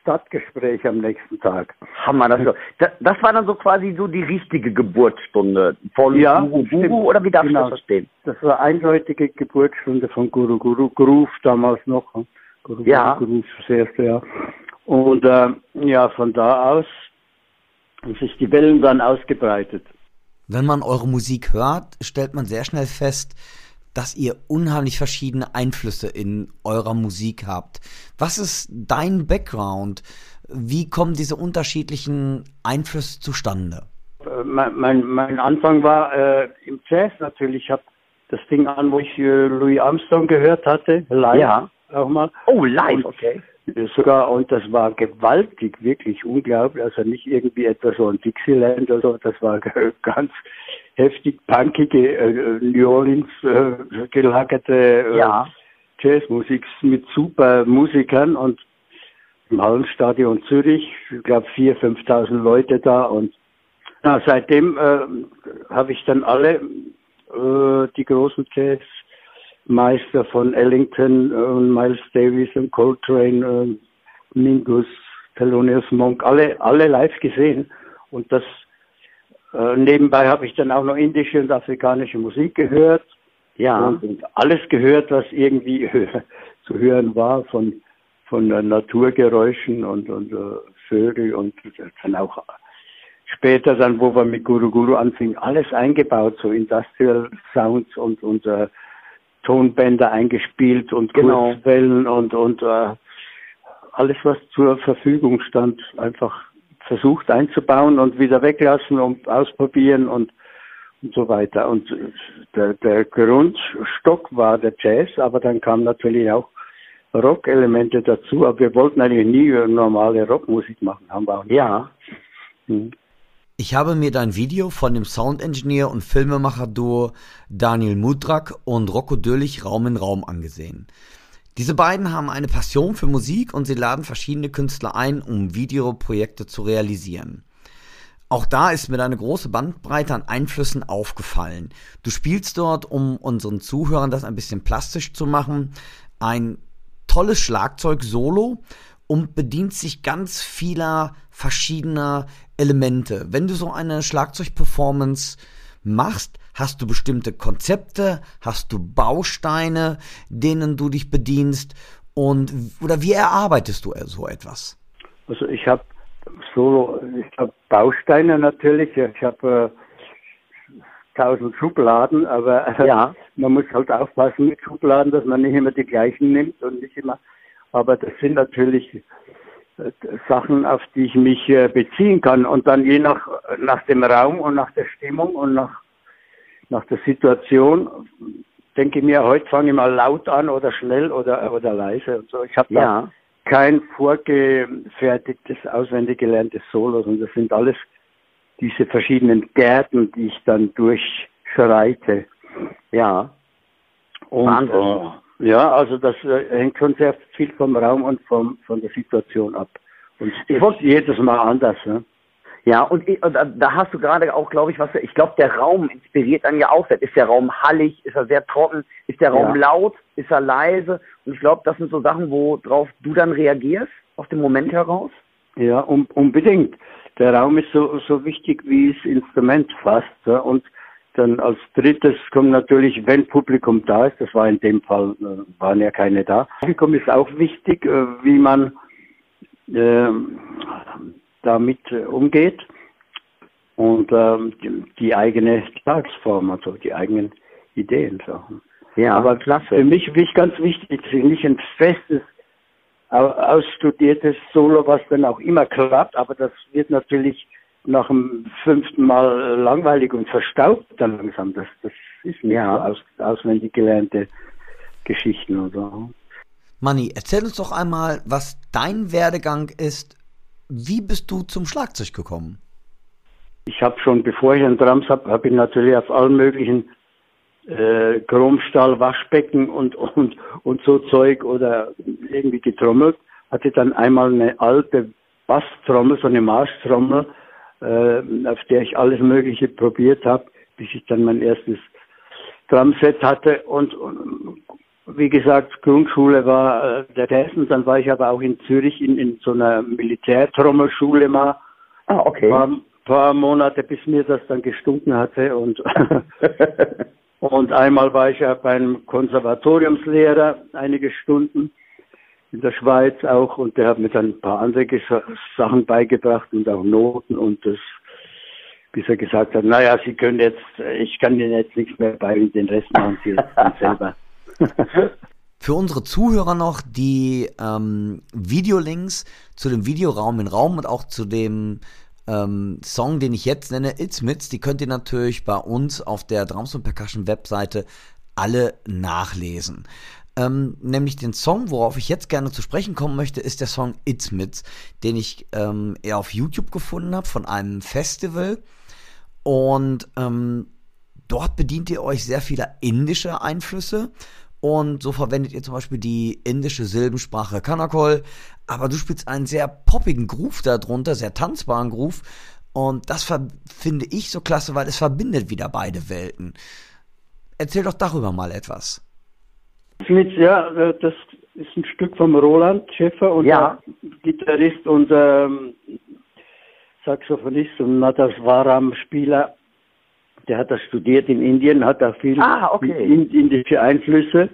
Stadtgespräch am nächsten Tag. Hammer, das, das, das war dann so quasi so die richtige Geburtsstunde von ja, Guru Guru oder wie darf genau. ich das verstehen? Das war eindeutige Geburtsstunde von Guru Guru Groove damals noch. Guru ja. Guru das erste Jahr. Und äh, ja, von da aus haben sich die Wellen dann ausgebreitet. Wenn man eure Musik hört, stellt man sehr schnell fest, dass ihr unheimlich verschiedene Einflüsse in eurer Musik habt. Was ist dein Background? Wie kommen diese unterschiedlichen Einflüsse zustande? Äh, mein, mein, mein Anfang war äh, im Jazz natürlich. Ich habe das Ding an, wo ich äh, Louis Armstrong gehört hatte, live ja. auch mal. Oh, live, okay. Sogar, und das war gewaltig, wirklich unglaublich. Also nicht irgendwie etwas so ein Dixieland oder so, das war ganz heftig punkige äh, New Orleans äh, gelagerte äh, ja. Jazzmusik mit super Musikern und im Hallenstadion Zürich, ich glaube 4.000, 5.000 Leute da und na, seitdem äh, habe ich dann alle äh, die großen Jazz Meister von Ellington und Miles Davis und Coltrane, und Mingus, Thelonious Monk, alle, alle live gesehen. Und das äh, nebenbei habe ich dann auch noch indische und afrikanische Musik gehört. Ja. Und, und alles gehört, was irgendwie zu hören war von von äh, Naturgeräuschen und, und äh, Vögel und dann auch später dann, wo wir mit Guru Guru anfingen, alles eingebaut, so Industrial Sounds und, und äh, Tonbänder eingespielt und genau. Kurzwellen und, und äh, alles, was zur Verfügung stand, einfach versucht einzubauen und wieder weglassen und ausprobieren und, und so weiter. Und der, der Grundstock war der Jazz, aber dann kam natürlich auch Rock-Elemente dazu, aber wir wollten eigentlich nie normale Rockmusik machen, haben wir auch nicht. Ja. Hm. Ich habe mir dein Video von dem Soundengineer und Filmemacher-Duo Daniel Mudrak und Rocco Dürlich Raum in Raum angesehen. Diese beiden haben eine Passion für Musik und sie laden verschiedene Künstler ein, um Videoprojekte zu realisieren. Auch da ist mir deine große Bandbreite an Einflüssen aufgefallen. Du spielst dort, um unseren Zuhörern das ein bisschen plastisch zu machen, ein tolles Schlagzeug-Solo und bedient sich ganz vieler verschiedener Elemente. Wenn du so eine Schlagzeugperformance machst, hast du bestimmte Konzepte, hast du Bausteine, denen du dich bedienst und oder wie erarbeitest du so etwas? Also ich habe Solo, ich habe Bausteine natürlich, ich habe äh, tausend Schubladen, aber äh, ja. man muss halt aufpassen mit Schubladen, dass man nicht immer die gleichen nimmt und nicht immer aber das sind natürlich äh, Sachen, auf die ich mich äh, beziehen kann und dann je nach, nach dem Raum und nach der Stimmung und nach, nach der Situation denke ich mir, heute fange ich mal laut an oder schnell oder, oder leise und so. Ich habe ja. kein vorgefertigtes, auswendig gelerntes Solo, sondern das sind alles diese verschiedenen Gärten, die ich dann durch Schreite. Ja. Und, äh, ja, also das äh, hängt schon sehr viel vom Raum und vom, von der Situation ab. Und ich wollte jedes Mal anders. Ne? Ja, und, ich, und da hast du gerade auch, glaube ich, was, ich glaube, der Raum inspiriert dann ja auch. Ist der Raum hallig? Ist er sehr trocken? Ist der Raum ja. laut? Ist er leise? Und ich glaube, das sind so Sachen, worauf du dann reagierst, aus dem Moment heraus. Ja, um, unbedingt. Der Raum ist so, so wichtig wie das Instrument fast. Ja? Und dann als drittes kommt natürlich, wenn Publikum da ist, das war in dem Fall, äh, waren ja keine da. Publikum ist auch wichtig, äh, wie man äh, damit äh, umgeht und ähm, die, die, eigene Tagesform, also die eigenen Ideen. So. Ja, aber klasse. Für mich, mich ganz wichtig, nicht ein festes, ausstudiertes Solo, was dann auch immer klappt, aber das wird natürlich nach dem fünften Mal langweilig und verstaubt dann langsam. Das, das ist so aus, auswendig gelernte Geschichten oder so. Manni, erzähl uns doch einmal, was dein Werdegang ist. Wie bist du zum Schlagzeug gekommen? Ich habe schon, bevor ich einen Drums habe, habe ich natürlich auf allen möglichen äh, Chromstahl, Waschbecken und, und, und so Zeug oder irgendwie getrommelt. Hatte dann einmal eine alte Basstrommel, so eine Marschtrommel, äh, auf der ich alles Mögliche probiert habe, bis ich dann mein erstes Drumset hatte und, und wie gesagt, Grundschule war äh, der Hessen, dann war ich aber auch in Zürich in, in so einer Militärtrommelschule mal. Ah, okay. Paar, paar Monate, bis mir das dann gestunken hatte und und einmal war ich ja beim Konservatoriumslehrer einige Stunden in der Schweiz auch und der hat mir dann ein paar andere Sachen beigebracht und auch Noten und das, bis er gesagt hat, naja, Sie können jetzt, ich kann Ihnen jetzt nichts mehr bei, den Rest machen Sie jetzt selber. Für unsere Zuhörer noch die ähm, Videolinks zu dem Videoraum in Raum und auch zu dem ähm, Song, den ich jetzt nenne, It's Mits, die könnt ihr natürlich bei uns auf der Drums und Percussion Webseite alle nachlesen. Ähm, nämlich den Song, worauf ich jetzt gerne zu sprechen kommen möchte, ist der Song It's Mits, den ich ähm, eher auf YouTube gefunden habe von einem Festival. Und ähm, dort bedient ihr euch sehr vieler indischer Einflüsse. Und so verwendet ihr zum Beispiel die indische Silbensprache Kanakol. Aber du spielst einen sehr poppigen Groove darunter, sehr tanzbaren Groove. Und das finde ich so klasse, weil es verbindet wieder beide Welten. Erzähl doch darüber mal etwas. Ja, äh, das ist ein Stück vom Roland Schäfer und ja. Gitarrist und ähm, Saxophonist und Nadaswaram-Spieler der hat das studiert in Indien, hat da viel ah, okay. indische Einflüsse.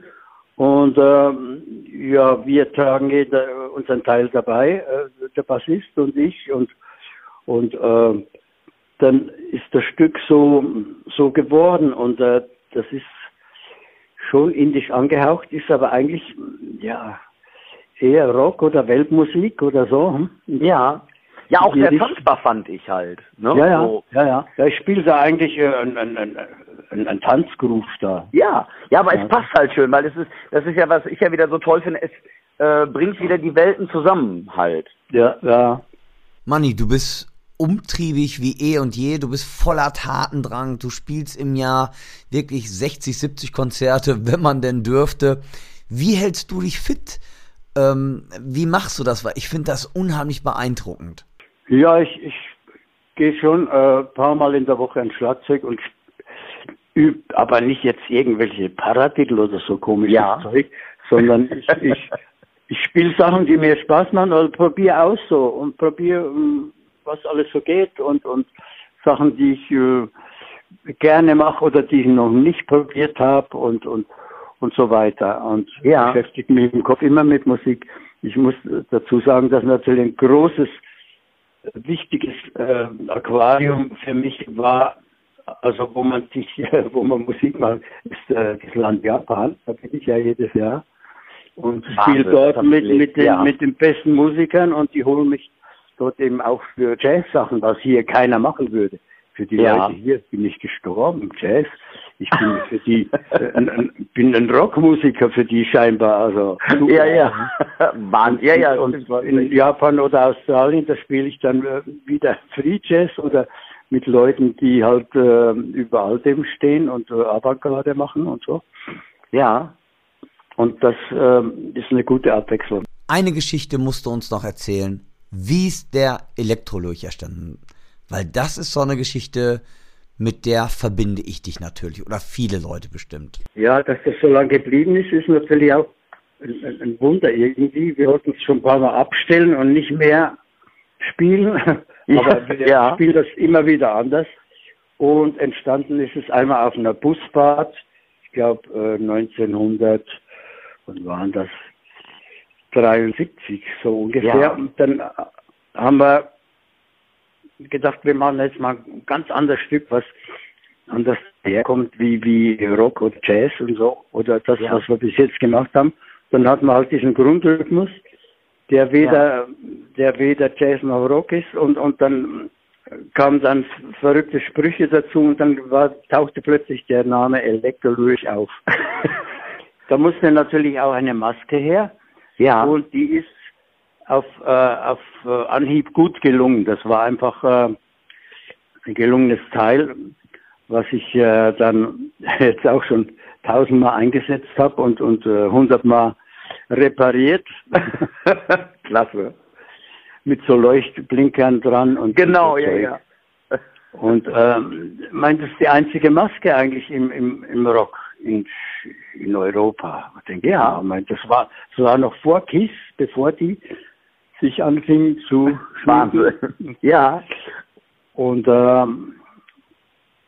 Und ähm, ja, wir tragen jeder unseren Teil dabei, äh, der Bassist und ich. Und, und äh, dann ist das Stück so, so geworden. Und äh, das ist schon indisch angehaucht, ist aber eigentlich ja eher Rock oder Weltmusik oder so. Hm? Ja, ja, auch sehr tanzbar fand ich halt. Ne? Ja, ja, so. ja, ja. ja ich spiele da eigentlich äh, ein, ein, ein, ein Tanzgroove da. Ja, ja, aber ja. es passt halt schön, weil es ist, das ist ja, was ich ja wieder so toll finde, es äh, bringt wieder die Welten zusammen halt. Ja, ja. Manni, du bist umtriebig wie eh und je, du bist voller Tatendrang, du spielst im Jahr wirklich 60, 70 Konzerte, wenn man denn dürfte. Wie hältst du dich fit? Ähm, wie machst du das? Weil ich finde das unheimlich beeindruckend. Ja, ich, ich gehe schon ein äh, paar Mal in der Woche ein Schlagzeug und übe aber nicht jetzt irgendwelche Paratitel oder so komisches ja. Zeug, sondern ich, ich, ich spiele Sachen, die mir Spaß machen oder probiere aus so und probiere, ähm, was alles so geht und, und Sachen, die ich äh, gerne mache oder die ich noch nicht probiert habe und, und, und so weiter. Und ja. beschäftige mich im Kopf immer mit Musik. Ich muss dazu sagen, dass natürlich ein großes wichtiges äh, Aquarium für mich war, also wo man sich, wo man Musik macht, ist äh, das Land Japan. Da bin ich ja jedes Jahr und spiele dort mit mit den, ja. mit den besten Musikern und die holen mich dort eben auch für Jazz-Sachen, was hier keiner machen würde. Für die ja. Leute hier bin ich gestorben, Jazz. Ich bin für die, äh, ein, bin ein Rockmusiker für die scheinbar, also. Super. Ja, ja. Wahnsinn. Ja, ja. Und in Japan oder Australien, da spiele ich dann äh, wieder Free Jazz oder mit Leuten, die halt äh, über all dem stehen und äh, Avantgarde machen und so. Ja. Und das äh, ist eine gute Abwechslung. Eine Geschichte musst du uns noch erzählen. Wie ist der Elektrolurch erstanden? Weil das ist so eine Geschichte, mit der verbinde ich dich natürlich oder viele Leute bestimmt. Ja, dass das so lange geblieben ist, ist natürlich auch ein, ein Wunder irgendwie. Wir wollten es schon ein paar Mal abstellen und nicht mehr spielen, aber wir Ja. spielen das immer wieder anders. Und entstanden ist es einmal auf einer Busfahrt, ich glaube äh, 1900, wann waren das? 73 so ungefähr. Ja. Und dann äh, haben wir gedacht, wir machen jetzt mal ein ganz anderes Stück, was anders herkommt wie, wie Rock oder Jazz und so, oder das, Ja. was wir bis jetzt gemacht haben. Dann hatten wir halt diesen Grundrhythmus, der weder, der weder Jazz noch Rock ist und, und dann kamen dann verrückte Sprüche dazu und dann war, tauchte plötzlich der Name Elektrolurch auf. da musste natürlich auch eine Maske her. Ja. Und die ist auf, äh, auf äh, Anhieb gut gelungen. Das war einfach äh, ein gelungenes Teil, was ich äh, dann jetzt auch schon tausendmal eingesetzt habe und, und äh, hundertmal repariert. Klasse. Mit so Leuchtblinkern dran und Genau, ja, ja. Und ähm, meint, das ist die einzige Maske eigentlich im, im, im Rock in, in Europa, denke ich. Ja. mal. Meint, das war, das war noch vor Kiss, bevor die sich anfingen zu Wahnsinn. Ja. Und ähm,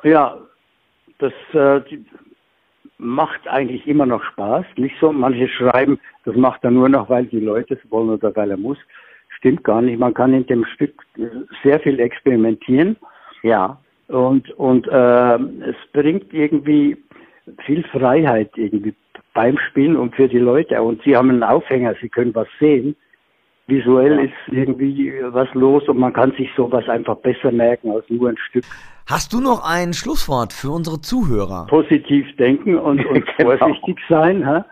ja, das äh, macht eigentlich immer noch Spaß. Nicht so, manche schreiben, das macht er nur noch, weil die Leute es wollen oder weil er muss. Stimmt gar nicht. Man kann in dem Stück äh, sehr viel experimentieren. Ja. Und, und äh, es bringt irgendwie viel Freiheit irgendwie beim Spielen und für die Leute. Und sie haben einen Aufhänger, sie können was sehen. Visuell ist irgendwie was los und man kann sich sowas einfach besser merken als nur ein Stück. Hast du noch ein Schlusswort für unsere Zuhörer? Positiv denken und, und Genau. vorsichtig sein. Hä?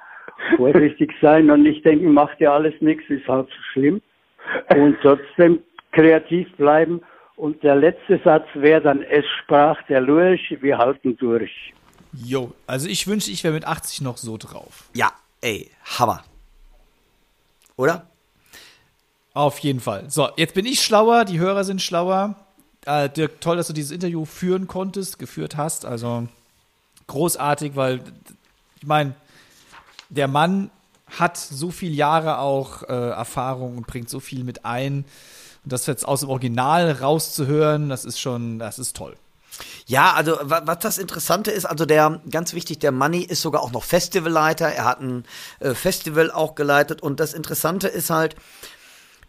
Vorsichtig sein und nicht denken, macht ja alles nichts, ist halt so schlimm. Und trotzdem kreativ bleiben. Und der letzte Satz wäre dann, es sprach der Lurch, wir halten durch. Jo, also ich wünschte, ich wäre mit 80 noch so drauf. Ja, ey, Hammer. Oder? Auf jeden Fall. So, jetzt bin ich schlauer, die Hörer sind schlauer. Äh, Dirk, toll, dass du dieses Interview führen konntest, geführt hast. Also großartig, weil ich meine, der Mann hat so viele Jahre auch äh, Erfahrung und bringt so viel mit ein. Und das jetzt aus dem Original rauszuhören, das ist schon, das ist toll. Ja, also wa- was das Interessante ist, also der, ganz wichtig, der Money ist sogar auch noch Festivalleiter. Er hat ein äh, Festival auch geleitet und das Interessante ist halt,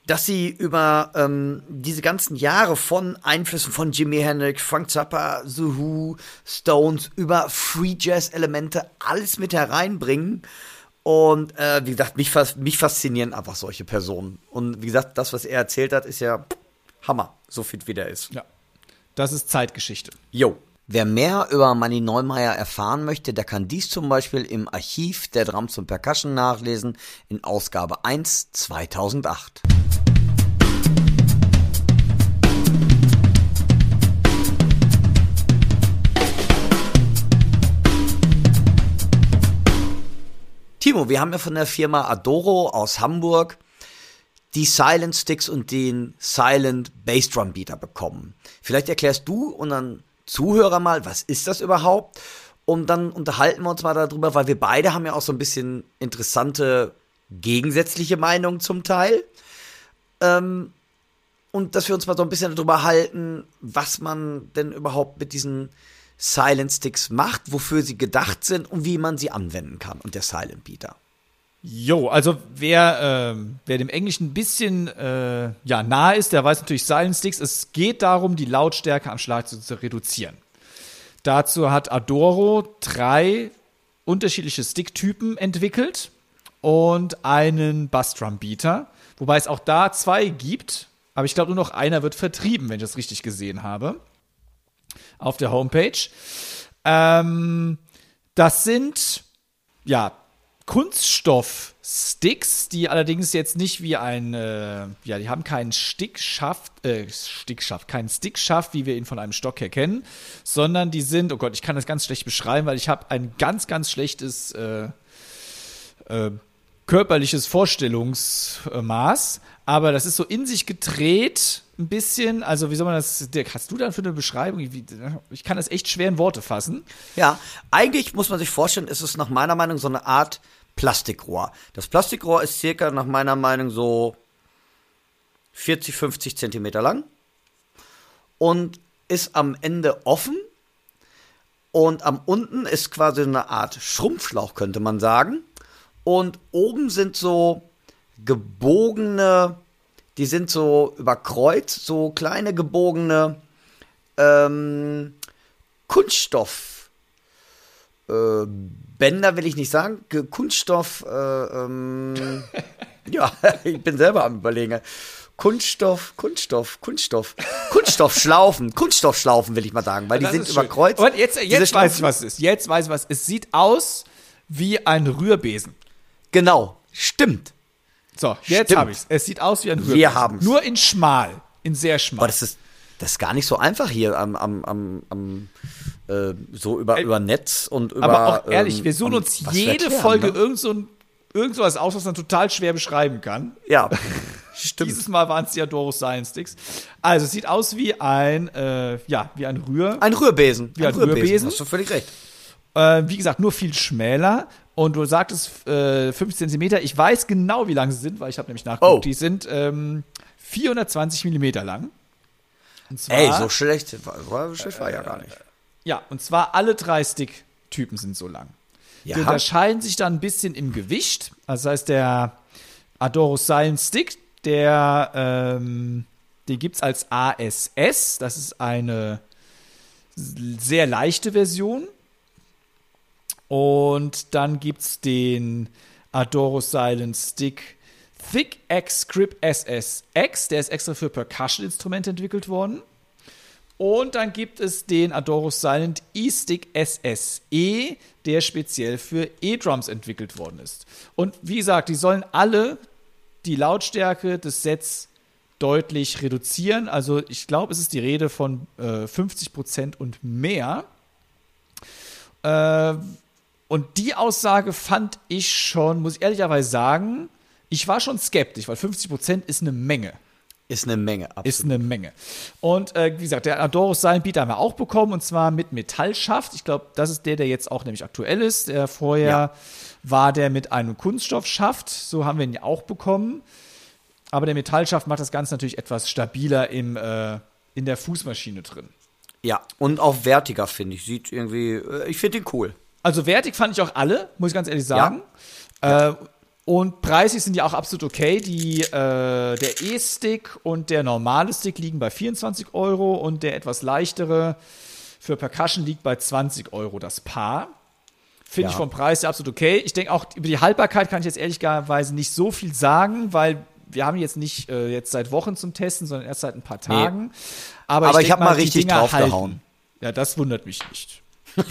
dass sie über ähm, diese ganzen Jahre von Einflüssen von Jimi Hendrix, Frank Zappa, The Who, Stones, über Free Jazz Elemente alles mit hereinbringen. Und äh, wie gesagt, mich, mich faszinieren einfach solche Personen. Und wie gesagt, das, was er erzählt hat, ist ja Hammer, so fit wie der ist. Ja. Das ist Zeitgeschichte. Jo. Wer mehr über Manny Neumeier erfahren möchte, der kann dies zum Beispiel im Archiv der Drums und Percussion nachlesen in Ausgabe 1 2008. Timo, wir haben ja von der Firma Adoro aus Hamburg die Silent Sticks und den Silent Bass Drum Beater bekommen. Vielleicht erklärst du unseren Zuhörer mal, was ist das überhaupt? Und dann unterhalten wir uns mal darüber, weil wir beide haben ja auch so ein bisschen interessante gegensätzliche Meinungen zum Teil. Ähm, und dass wir uns mal so ein bisschen darüber halten, was man denn überhaupt mit diesen Silent Sticks macht, wofür sie gedacht sind und wie man sie anwenden kann. Und der Silent Beater. Jo, also wer, ähm, wer dem Englischen ein bisschen äh, ja, nahe ist, der weiß natürlich Silent Sticks. Es geht darum, die Lautstärke am Schlagzeug zu reduzieren. Dazu hat Adoro drei unterschiedliche Sticktypen entwickelt und einen Bassdrum-Beater, wobei es auch da zwei gibt, aber ich glaube nur noch einer wird vertrieben, wenn ich das richtig gesehen habe, auf der Homepage. Ähm, das sind ja Kunststoff-Sticks, die allerdings jetzt nicht wie ein, äh, ja, die haben keinen Stickschaft, äh, Stickschaft, keinen Stickschaft, wie wir ihn von einem Stock her kennen, sondern die sind, oh Gott, ich kann das ganz schlecht beschreiben, weil ich habe ein ganz, ganz schlechtes äh, äh, körperliches Vorstellungsmaß, aber das ist so in sich gedreht, ein bisschen. Also, wie soll man das, Dirk, hast du da für eine Beschreibung? Ich kann das echt schwer in Worte fassen. Ja, eigentlich muss man sich vorstellen, ist es nach meiner Meinung so eine Art Plastikrohr. Das Plastikrohr ist circa nach meiner Meinung so 40, 50 Zentimeter lang und ist am Ende offen. Und am unten ist quasi eine Art Schrumpfschlauch, könnte man sagen. Und oben sind so gebogene, die sind so überkreuzt, so kleine gebogene ähm, Kunststoff. Äh, Bänder will ich nicht sagen, Kunststoff, äh, ähm, ja, ich bin selber am überlegen. Kunststoff, Kunststoff, Kunststoff, Kunststoffschlaufen, Kunststoffschlaufen will ich mal sagen, weil die sind überkreuzt. Und jetzt, jetzt weiß ich, was es ist. Jetzt weiß ich, was es sieht aus wie ein Rührbesen. Genau, stimmt. So, jetzt habe ich's. Es sieht aus wie ein Rührbesen. Wir haben's. Nur in schmal, in sehr schmal. Aber das ist, das ist gar nicht so einfach hier am, am, am, am äh, so über, über Netz und über. Aber auch ehrlich, ähm, wir suchen uns jede erklären, Folge ne? irgend, so ein, irgend so was aus, was man total schwer beschreiben kann. Ja. Stimmt. Dieses Mal waren es die Adorus Science Sticks. Also, es sieht aus wie ein, äh, ja, wie ein Rühr. Ein Rührbesen. Wie ein, ein Rührbesen. Rührbesen. Hast du völlig recht. Äh, wie gesagt, nur viel schmäler. Und du sagtest äh, 5 cm. Ich weiß genau, wie lang sie sind, weil ich habe nämlich nachgeguckt. Oh. Die sind ähm, 420 mm lang. Zwar, Ey, so schlecht war, schlecht war ja gar nicht. Ja, und zwar alle drei Stick-Typen sind so lang. Ja. Die unterscheiden sich dann ein bisschen im Gewicht. Also das heißt, der Adorus Silent Stick, der, ähm, den gibt es als ASS. Das ist eine sehr leichte Version. Und dann gibt es den Adoro Silent Stick Thick X Grip SSX, der ist extra für Percussion-Instrumente entwickelt worden. Und dann gibt es den Adoro Silent E-Stick SSE, der speziell für E-Drums entwickelt worden ist. Und wie gesagt, die sollen alle die Lautstärke des Sets deutlich reduzieren. Also ich glaube, es ist die Rede von äh, 50% und mehr. Äh, und die Aussage fand ich schon, muss ich ehrlicherweise sagen, ich war schon skeptisch, weil 50 Prozent ist eine Menge. Ist eine Menge, absolut. Ist eine Menge. Und äh, wie gesagt, der Adorus Seilenbeat haben wir auch bekommen und zwar mit Metallschaft. Ich glaube, das ist der, der jetzt auch nämlich aktuell ist. Der vorher ja. war der mit einem Kunststoffschaft. So haben wir ihn ja auch bekommen. Aber der Metallschaft macht das Ganze natürlich etwas stabiler im, äh, in der Fußmaschine drin. Ja, und auch wertiger, finde ich. Sieht irgendwie, äh, ich finde ihn cool. Also wertig fand ich auch alle, muss ich ganz ehrlich sagen. Ja. Äh, und preislich sind die auch absolut okay. Die, äh, der E-Stick und der normale Stick liegen bei 24 Euro und der etwas leichtere für Percussion liegt bei 20 Euro das Paar. Finde ja. ich vom Preis absolut okay. Ich denke auch über die Haltbarkeit kann ich jetzt ehrlicherweise nicht so viel sagen, weil wir haben jetzt nicht äh, jetzt seit Wochen zum Testen, sondern erst seit ein paar Tagen. Nee. Aber, Aber ich, ich habe mal richtig draufgehauen. Ja, das wundert mich nicht.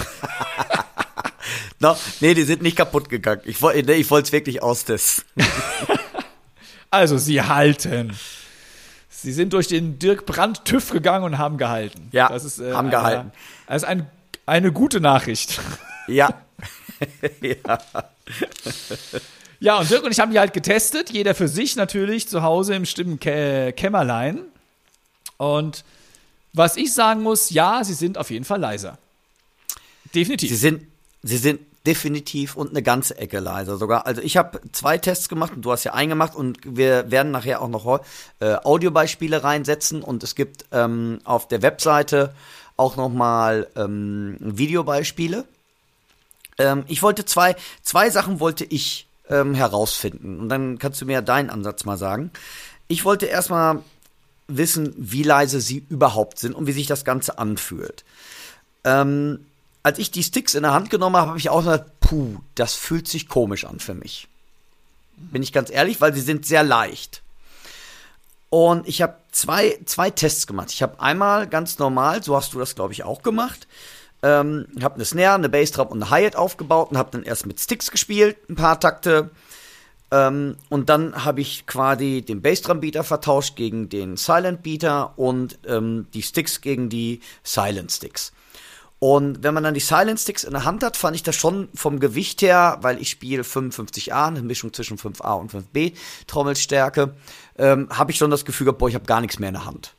no, nee, die sind nicht kaputt gegangen. Ich, nee, ich wollte es wirklich austesten. also, sie halten. Sie sind durch den Dirk Brandt TÜV gegangen und haben gehalten. Ja, das ist, äh, haben eine, gehalten. Das ist ein, eine gute Nachricht. Ja. ja. Ja, und Dirk und ich haben die halt getestet, jeder für sich natürlich, zu Hause im stimmen Kämmerlein. Und was ich sagen muss, ja, sie sind auf jeden Fall leiser. Definitiv. Sie sind, sie sind definitiv und eine ganze Ecke leiser sogar. Also ich habe zwei Tests gemacht und du hast ja einen gemacht und wir werden nachher auch noch äh, Audiobeispiele reinsetzen und es gibt ähm, auf der Webseite auch noch mal ähm, Videobeispiele. Ähm, ich wollte zwei, zwei Sachen wollte ich ähm, herausfinden und dann kannst du mir deinen Ansatz mal sagen. Ich wollte erstmal wissen, wie leise sie überhaupt sind und wie sich das Ganze anfühlt. Ähm, als ich die Sticks in der Hand genommen habe, habe ich auch gesagt, puh, das fühlt sich komisch an für mich. Bin ich ganz ehrlich, weil sie sind sehr leicht. Und ich habe zwei, zwei Tests gemacht. Ich habe einmal ganz normal, so hast du das, glaube ich, auch gemacht, ähm, habe eine Snare, eine Bassdrum und eine Hi-Hat aufgebaut und habe dann erst mit Sticks gespielt, ein paar Takte. Ähm, und dann habe ich quasi den Bassdrum-Beater vertauscht gegen den Silent-Beater und ähm, die Sticks gegen die Silent-Sticks. Und wenn man dann die Silent Sticks in der Hand hat, fand ich das schon vom Gewicht her, weil ich spiele 55a, eine Mischung zwischen 5a und 5b Trommelstärke, ähm, habe ich schon das Gefühl gehabt, boah, ich habe gar nichts mehr in der Hand.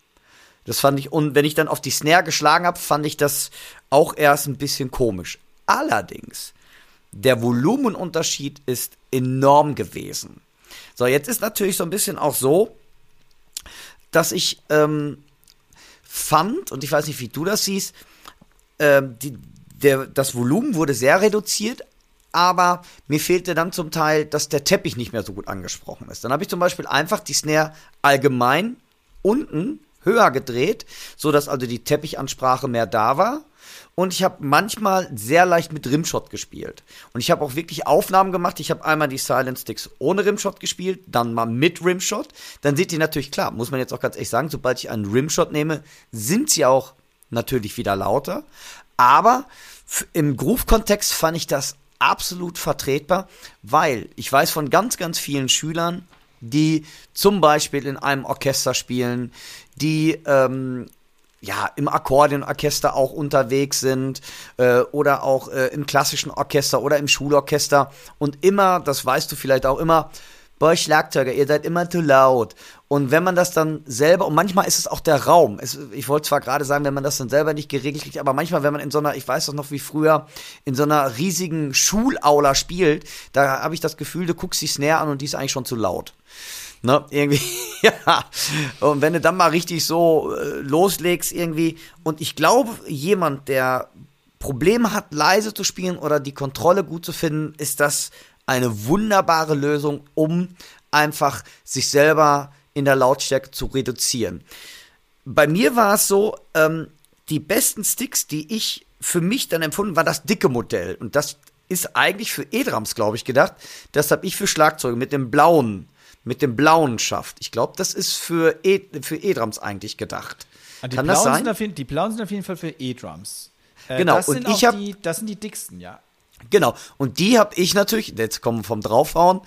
Das fand ich, und wenn ich dann auf die Snare geschlagen habe, fand ich das auch erst ein bisschen komisch. Allerdings, der Volumenunterschied ist enorm gewesen. So, jetzt ist natürlich so ein bisschen auch so, dass ich ähm, fand, und ich weiß nicht, wie du das siehst, ähm, die, der, das Volumen wurde sehr reduziert, aber mir fehlte dann zum Teil, dass der Teppich nicht mehr so gut angesprochen ist. Dann habe ich zum Beispiel einfach die Snare allgemein unten höher gedreht, so dass also die Teppichansprache mehr da war. Und ich habe manchmal sehr leicht mit Rimshot gespielt. Und ich habe auch wirklich Aufnahmen gemacht. Ich habe einmal die Silent Sticks ohne Rimshot gespielt, dann mal mit Rimshot. Dann seht ihr natürlich klar, muss man jetzt auch ganz ehrlich sagen, sobald ich einen Rimshot nehme, sind sie auch natürlich wieder lauter. Aber im Groove-Kontext fand ich das absolut vertretbar, weil ich weiß von ganz, ganz vielen Schülern, die zum Beispiel in einem Orchester spielen, die ähm, ja, im Akkordeonorchester auch unterwegs sind äh, oder auch äh, im klassischen Orchester oder im Schulorchester und immer, das weißt du vielleicht auch immer, boah, Schlagzeuger, ihr seid immer zu laut. Und wenn man das dann selber, und manchmal ist es auch der Raum, es, ich wollte zwar gerade sagen, wenn man das dann selber nicht geregelt kriegt, aber manchmal, wenn man in so einer, ich weiß das noch wie früher, in so einer riesigen Schulaula spielt, da habe ich das Gefühl, du guckst die Snare an und die ist eigentlich schon zu laut. Ne, irgendwie, ja. Und wenn du dann mal richtig so äh, loslegst, irgendwie, und ich glaube, jemand, der Probleme hat, leise zu spielen oder die Kontrolle gut zu finden, ist das eine wunderbare Lösung, um einfach sich selber in der Lautstärke zu reduzieren. Bei mir war es so, ähm, die besten Sticks, die ich für mich dann empfunden, war das dicke Modell. Und das ist eigentlich für E-Drums, glaube ich, gedacht. Das habe ich für Schlagzeuge mit dem blauen, mit dem blauen Schaft. Ich glaube, das ist für E- für E-Drums eigentlich gedacht. Ah, die Kann blauen das sein? Sind auf jeden, die blauen sind auf jeden Fall für E-Drums. Äh, Genau, Das und sind ich auch hab- die, das sind die dicksten, ja. Genau. Und die habe ich natürlich, jetzt kommen wir vom Draufhauen,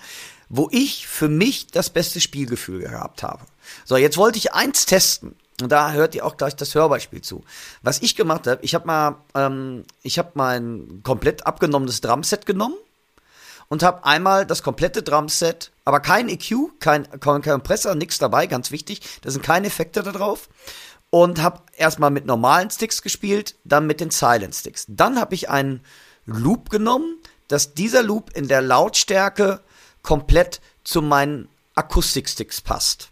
wo ich für mich das beste Spielgefühl gehabt habe. So, jetzt wollte ich eins testen. Und da hört ihr auch gleich das Hörbeispiel zu. Was ich gemacht habe, ich habe mal, ähm, ich habe mein komplett abgenommenes Drumset genommen und habe einmal das komplette Drumset, aber kein EQ, kein, kein Kompressor, nichts dabei, ganz wichtig. Da sind keine Effekte da drauf. Und habe erstmal mit normalen Sticks gespielt, dann mit den Silent Sticks. Dann habe ich einen Loop genommen, dass dieser Loop in der Lautstärke komplett zu meinen Akustiksticks passt.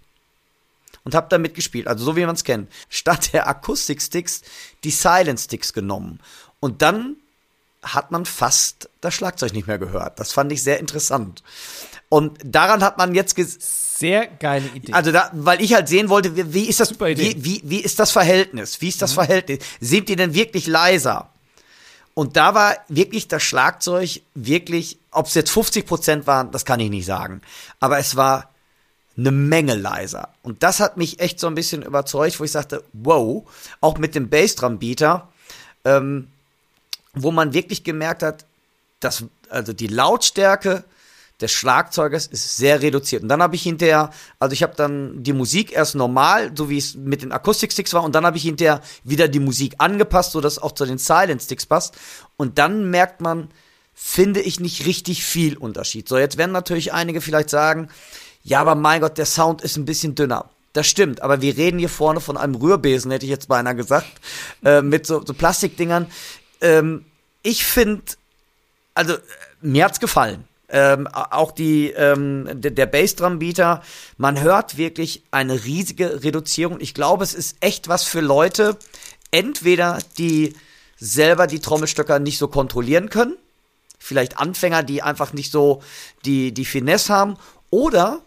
Und habe damit gespielt, also so wie man es kennt. Statt der Akustiksticks die Silent Sticks genommen. Und dann hat man fast das Schlagzeug nicht mehr gehört. Das fand ich sehr interessant. Und daran hat man jetzt Sehr geile Idee. also da, weil ich halt sehen wollte, wie, wie ist das, wie, wie, wie ist das Verhältnis? Wie ist das Verhältnis? Sind die denn wirklich leiser? Und da war wirklich das Schlagzeug wirklich, ob es jetzt 50 Prozent waren, das kann ich nicht sagen. Aber es war eine Menge leiser. Und das hat mich echt so ein bisschen überzeugt, wo ich sagte, wow, auch mit dem Bassdrum-Beater, ähm, wo man wirklich gemerkt hat, dass also die Lautstärke des Schlagzeugers ist sehr reduziert. Und dann habe ich hinterher, also ich habe dann die Musik erst normal, so wie es mit den Akustiksticks war, und dann habe ich hinterher wieder die Musik angepasst, so dass es auch zu den Silent Sticks passt. Und dann merkt man, finde ich nicht richtig viel Unterschied. So, jetzt werden natürlich einige vielleicht sagen, ja, aber mein Gott, der Sound ist ein bisschen dünner. Das stimmt, aber wir reden hier vorne von einem Rührbesen, hätte ich jetzt beinahe gesagt, äh, mit so, so Plastikdingern. Ähm, ich finde, also äh, mir hat's gefallen. Ähm, auch die ähm, der, der Bassdrum-Beater, man hört wirklich eine riesige Reduzierung. Ich glaube, es ist echt was für Leute, entweder die selber die Trommelstöcker nicht so kontrollieren können, vielleicht Anfänger, die einfach nicht so die, die Finesse haben, oder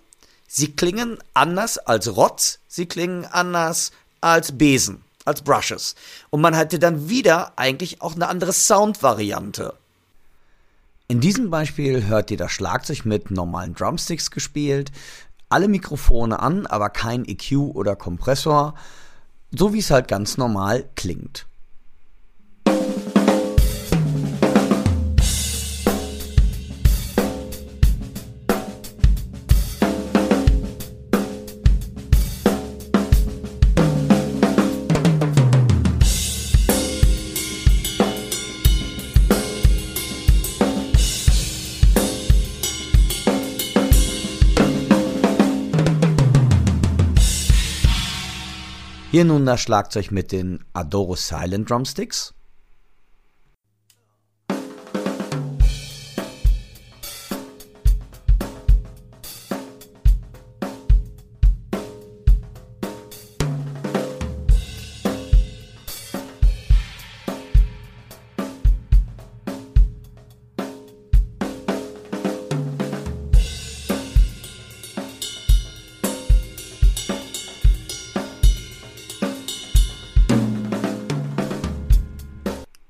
sie klingen anders als Rotz, sie klingen anders als Besen, als Brushes. Und man hatte dann wieder eigentlich auch eine andere Soundvariante. In diesem Beispiel hört ihr das Schlagzeug mit normalen Drumsticks gespielt, alle Mikrofone an, aber kein EQ oder Kompressor, so wie es halt ganz normal klingt. Hier nun das Schlagzeug mit den Adoro Silent Drumsticks.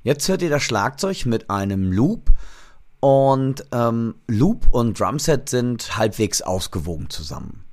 Jetzt hört ihr das Schlagzeug mit einem Loop und ähm, Loop und Drumset sind halbwegs ausgewogen zusammen.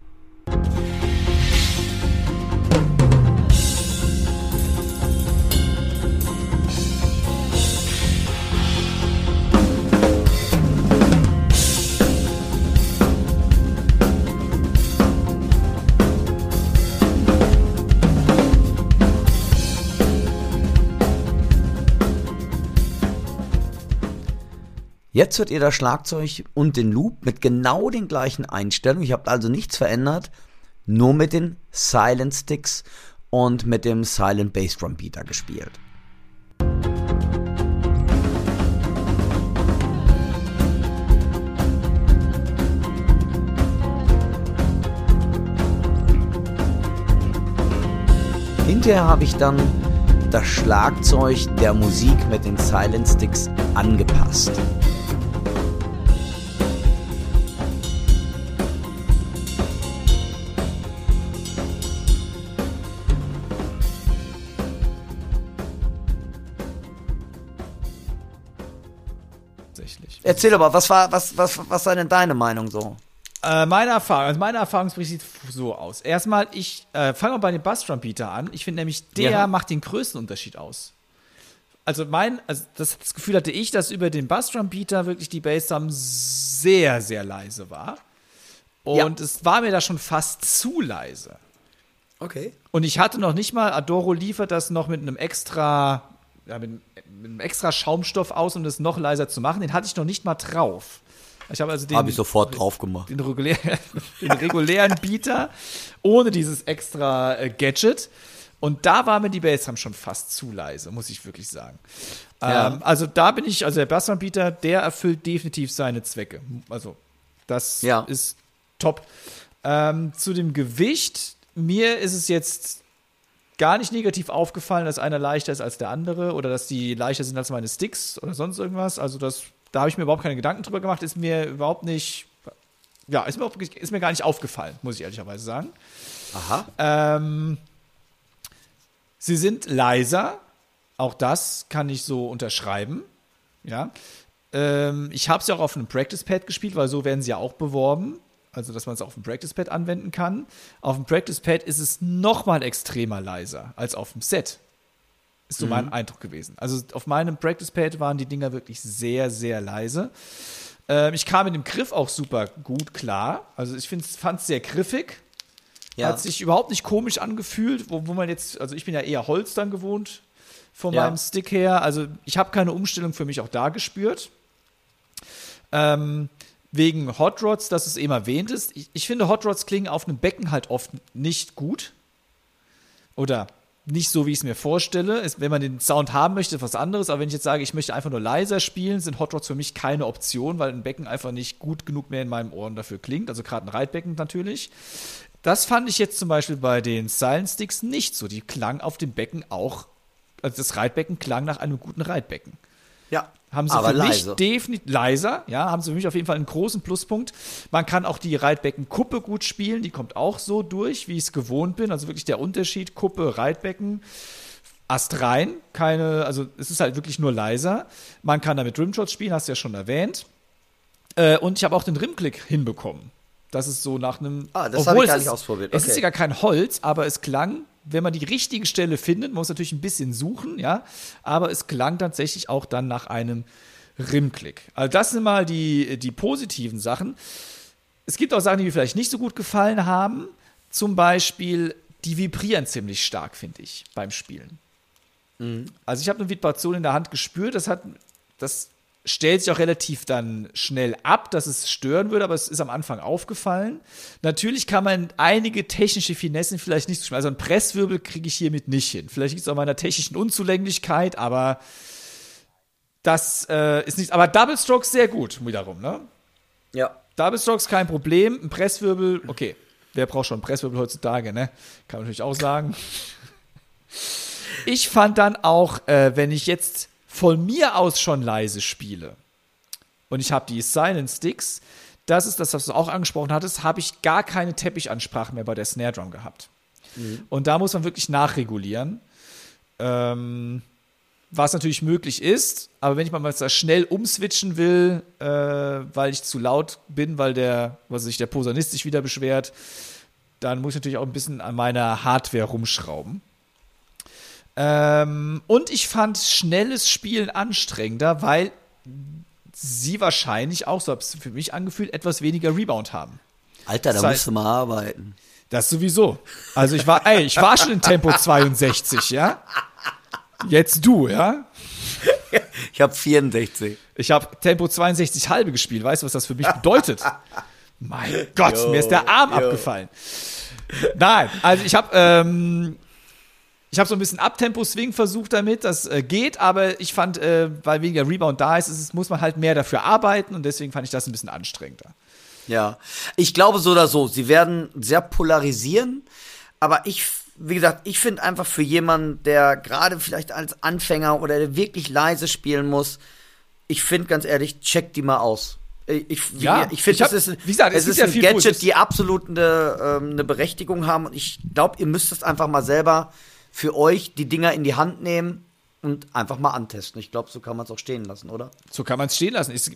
Jetzt hört ihr das Schlagzeug und den Loop mit genau den gleichen Einstellungen. Ich habe also nichts verändert, nur mit den Silent Sticks und mit dem Silent Bass Drum Beater gespielt. Hinterher habe ich dann das Schlagzeug der Musik mit den Silent Sticks angepasst. Erzähl aber, was war, was, was, was war denn deine Meinung so? Äh, meine Erfahrung, also meine Erfahrungsbericht sieht so aus. Erstmal, ich äh, fange mal bei dem Bassdrum-Beater an. Ich finde nämlich, der ja. macht den größten Unterschied aus. Also mein, also das, das Gefühl hatte ich, dass über den Bassdrum-Beater wirklich die Bassdrum sehr, sehr leise war. Und ja. es war mir da schon fast zu leise. Okay. Und ich hatte noch nicht mal, Adoro liefert das noch mit einem extra ja, mit, mit einem extra Schaumstoff aus, um das noch leiser zu machen. Den hatte ich noch nicht mal drauf. Ich habe also den. Habe ich sofort drauf gemacht. Den, regulär, den regulären Beater ohne dieses extra äh, Gadget. Und da war mir die Bassdrum schon fast zu leise, muss ich wirklich sagen. Ja. Ähm, also da bin ich, also der Bassdrum-Beater, der erfüllt definitiv seine Zwecke. Also das ja. ist top. Ähm, zu dem Gewicht, mir ist es jetzt gar nicht negativ aufgefallen, dass einer leichter ist als der andere oder dass die leichter sind als meine Sticks oder sonst irgendwas. Also das, da habe ich mir überhaupt keine Gedanken drüber gemacht, ist mir überhaupt nicht, ja, ist mir, ist mir gar nicht aufgefallen, muss ich ehrlicherweise sagen. Aha. Ähm, sie sind leiser, auch das kann ich so unterschreiben. Ja. Ähm, ich habe sie auch auf einem Practice Pad gespielt, weil so werden sie ja auch beworben also dass man es auf dem Practice Pad anwenden kann. Auf dem Practice Pad ist es noch mal extremer leiser als auf dem Set. Ist so mhm. mein Eindruck gewesen. Also auf meinem Practice Pad waren die Dinger wirklich sehr, sehr leise. Ähm, ich kam mit dem Griff auch super gut klar. Also ich fand es sehr griffig. Ja. Hat sich überhaupt nicht komisch angefühlt, wo, wo man jetzt, also ich bin ja eher Holz dann gewohnt von ja. meinem Stick her. Also ich habe keine Umstellung für mich auch da gespürt. Ähm, wegen Hot Rods, dass es eben erwähnt ist. Ich, ich finde, Hot Rods klingen auf einem Becken halt oft nicht gut. Oder nicht so, wie ich es mir vorstelle. Es, wenn man den Sound haben möchte, was anderes. Aber wenn ich jetzt sage, ich möchte einfach nur leiser spielen, sind Hot Rods für mich keine Option, weil ein Becken einfach nicht gut genug mehr in meinen Ohren dafür klingt. Also gerade ein Reitbecken natürlich. Das fand ich jetzt zum Beispiel bei den Silent Sticks nicht so. Die klang auf dem Becken auch, also das Reitbecken klang nach einem guten Reitbecken. Ja. Haben sie aber für leise. mich definitiv leiser, ja, haben sie für mich auf jeden Fall einen großen Pluspunkt. Man kann auch die Reitbecken-Kuppe gut spielen, die kommt auch so durch, wie ich es gewohnt bin. Also wirklich der Unterschied, Kuppe, Reitbecken. Ast rein, keine, also es ist halt wirklich nur leiser. Man kann damit Rimshots spielen, hast du ja schon erwähnt. Äh, und ich habe auch den Rimclick hinbekommen. Das ist so nach einem. Ah, das habe ich gar nicht ausprobiert. Okay. Es ist ja gar kein Holz, aber es klang wenn man die richtige Stelle findet, man muss natürlich ein bisschen suchen, ja, aber es klang tatsächlich auch dann nach einem Rimklick. Also das sind mal die, die positiven Sachen. Es gibt auch Sachen, die mir vielleicht nicht so gut gefallen haben. Zum Beispiel, die vibrieren ziemlich stark, finde ich, beim Spielen. Mhm. Also ich habe eine Vibration in der Hand gespürt, das hat, das stellt sich auch relativ dann schnell ab, dass es stören würde, aber es ist am Anfang aufgefallen. Natürlich kann man einige technische Finessen vielleicht nicht so spielen. Also einen Presswirbel kriege ich hiermit nicht hin. Vielleicht liegt es an meiner technischen Unzulänglichkeit, aber das äh, ist nichts. Aber Double Strokes sehr gut, wiederum, ne? Ja. Double Strokes kein Problem. Ein Presswirbel, okay. Wer braucht schon einen Presswirbel heutzutage, ne? Kann man natürlich auch sagen. Ich fand dann auch, äh, wenn ich jetzt von mir aus schon leise spiele und ich habe die Silent Sticks, das ist das, was du auch angesprochen hattest, habe ich gar keine Teppichansprache mehr bei der Snare Drum gehabt. Mhm. Und da muss man wirklich nachregulieren. Ähm, was natürlich möglich ist, aber wenn ich mal da schnell umswitchen will, äh, weil ich zu laut bin, weil der, was sich der Posaunist sich wieder beschwert, dann muss ich natürlich auch ein bisschen an meiner Hardware rumschrauben. Ähm, und ich fand schnelles Spielen anstrengender, weil sie wahrscheinlich auch, so habe es für mich angefühlt, etwas weniger Rebound haben. Alter, da das heißt, musst du mal arbeiten. Das sowieso. Also ich war, ey, ich war schon in Tempo 62, ja. Jetzt du, ja. Ich habe 64. Ich habe Tempo 62 halbe gespielt. Weißt du, was das für mich bedeutet? mein Gott, yo, mir ist der Arm yo. abgefallen. Nein, also ich habe ähm, ich habe so ein bisschen Abtempo-Swing versucht damit, das äh, geht, aber ich fand, äh, weil weniger Rebound da ist, ist, muss man halt mehr dafür arbeiten und deswegen fand ich das ein bisschen anstrengender. Ja, ich glaube so oder so, sie werden sehr polarisieren, aber ich, wie gesagt, ich finde einfach für jemanden, der gerade vielleicht als Anfänger oder der wirklich leise spielen muss, ich finde ganz ehrlich, check die mal aus. Ich, ja, ich finde, es ist, wie gesagt, es ist ein Gadget, die absolut eine, ähm, eine Berechtigung haben und ich glaube, ihr müsst es einfach mal selber für euch die Dinger in die Hand nehmen und einfach mal antesten. Ich glaube, so kann man es auch stehen lassen, oder? So kann man es stehen lassen. Es,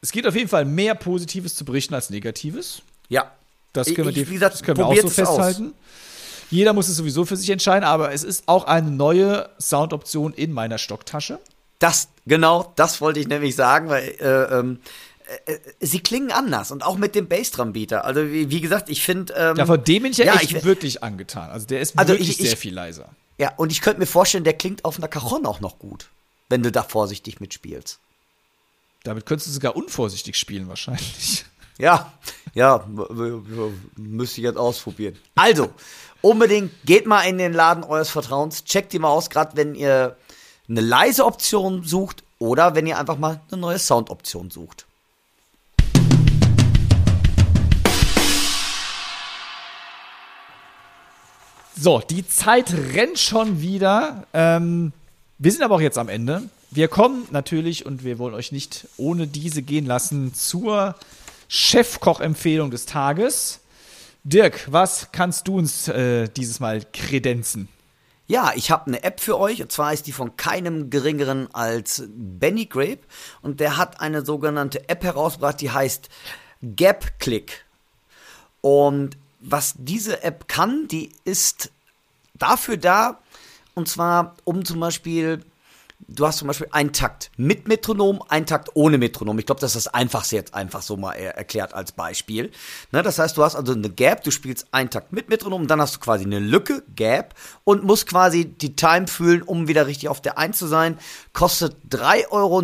es gibt auf jeden Fall mehr Positives zu berichten als Negatives. Ja. Das können wir, ich, gesagt, das können wir auch so festhalten. Aus. Jeder muss es sowieso für sich entscheiden, aber es ist auch eine neue Soundoption in meiner Stocktasche. Das, genau, das wollte ich nämlich sagen, weil äh, ähm, äh, sie klingen anders und auch mit dem Bassdrum-Beater. Also wie, wie, gesagt, ich finde. Ähm, ja, von dem bin ich ja, ja echt ich, wirklich angetan. Also der ist also wirklich ich, ich, sehr viel leiser. Ja, und ich könnte mir vorstellen, der klingt auf einer Cajon auch noch gut, wenn du da vorsichtig mitspielst. Damit könntest du sogar unvorsichtig spielen wahrscheinlich. Ja, ja, müsste ich jetzt ausprobieren. Also, unbedingt geht mal in den Laden eures Vertrauens, checkt die mal aus, gerade wenn ihr eine leise Option sucht oder wenn ihr einfach mal eine neue Soundoption sucht. So, die Zeit rennt schon wieder. Ähm, wir sind aber auch jetzt am Ende. Wir kommen natürlich und wir wollen euch nicht ohne diese gehen lassen zur Chefkoch-Empfehlung des Tages. Dirk, was kannst du uns äh, dieses Mal kredenzen? Ja, ich habe eine App für euch und zwar ist die von keinem geringeren als Benny Grape und der hat eine sogenannte App herausgebracht, die heißt Gap Click. Und was diese App kann, die ist dafür da, und zwar um zum Beispiel, du hast zum Beispiel einen Takt mit Metronom, einen Takt ohne Metronom. Ich glaube, das ist das Einfachste jetzt einfach so mal erklärt als Beispiel. Ne, das heißt, du hast also eine Gap, du spielst einen Takt mit Metronom, dann hast du quasi eine Lücke, Gap, und musst quasi die Time fühlen, um wieder richtig auf der 1 zu sein. Kostet 3,49 Euro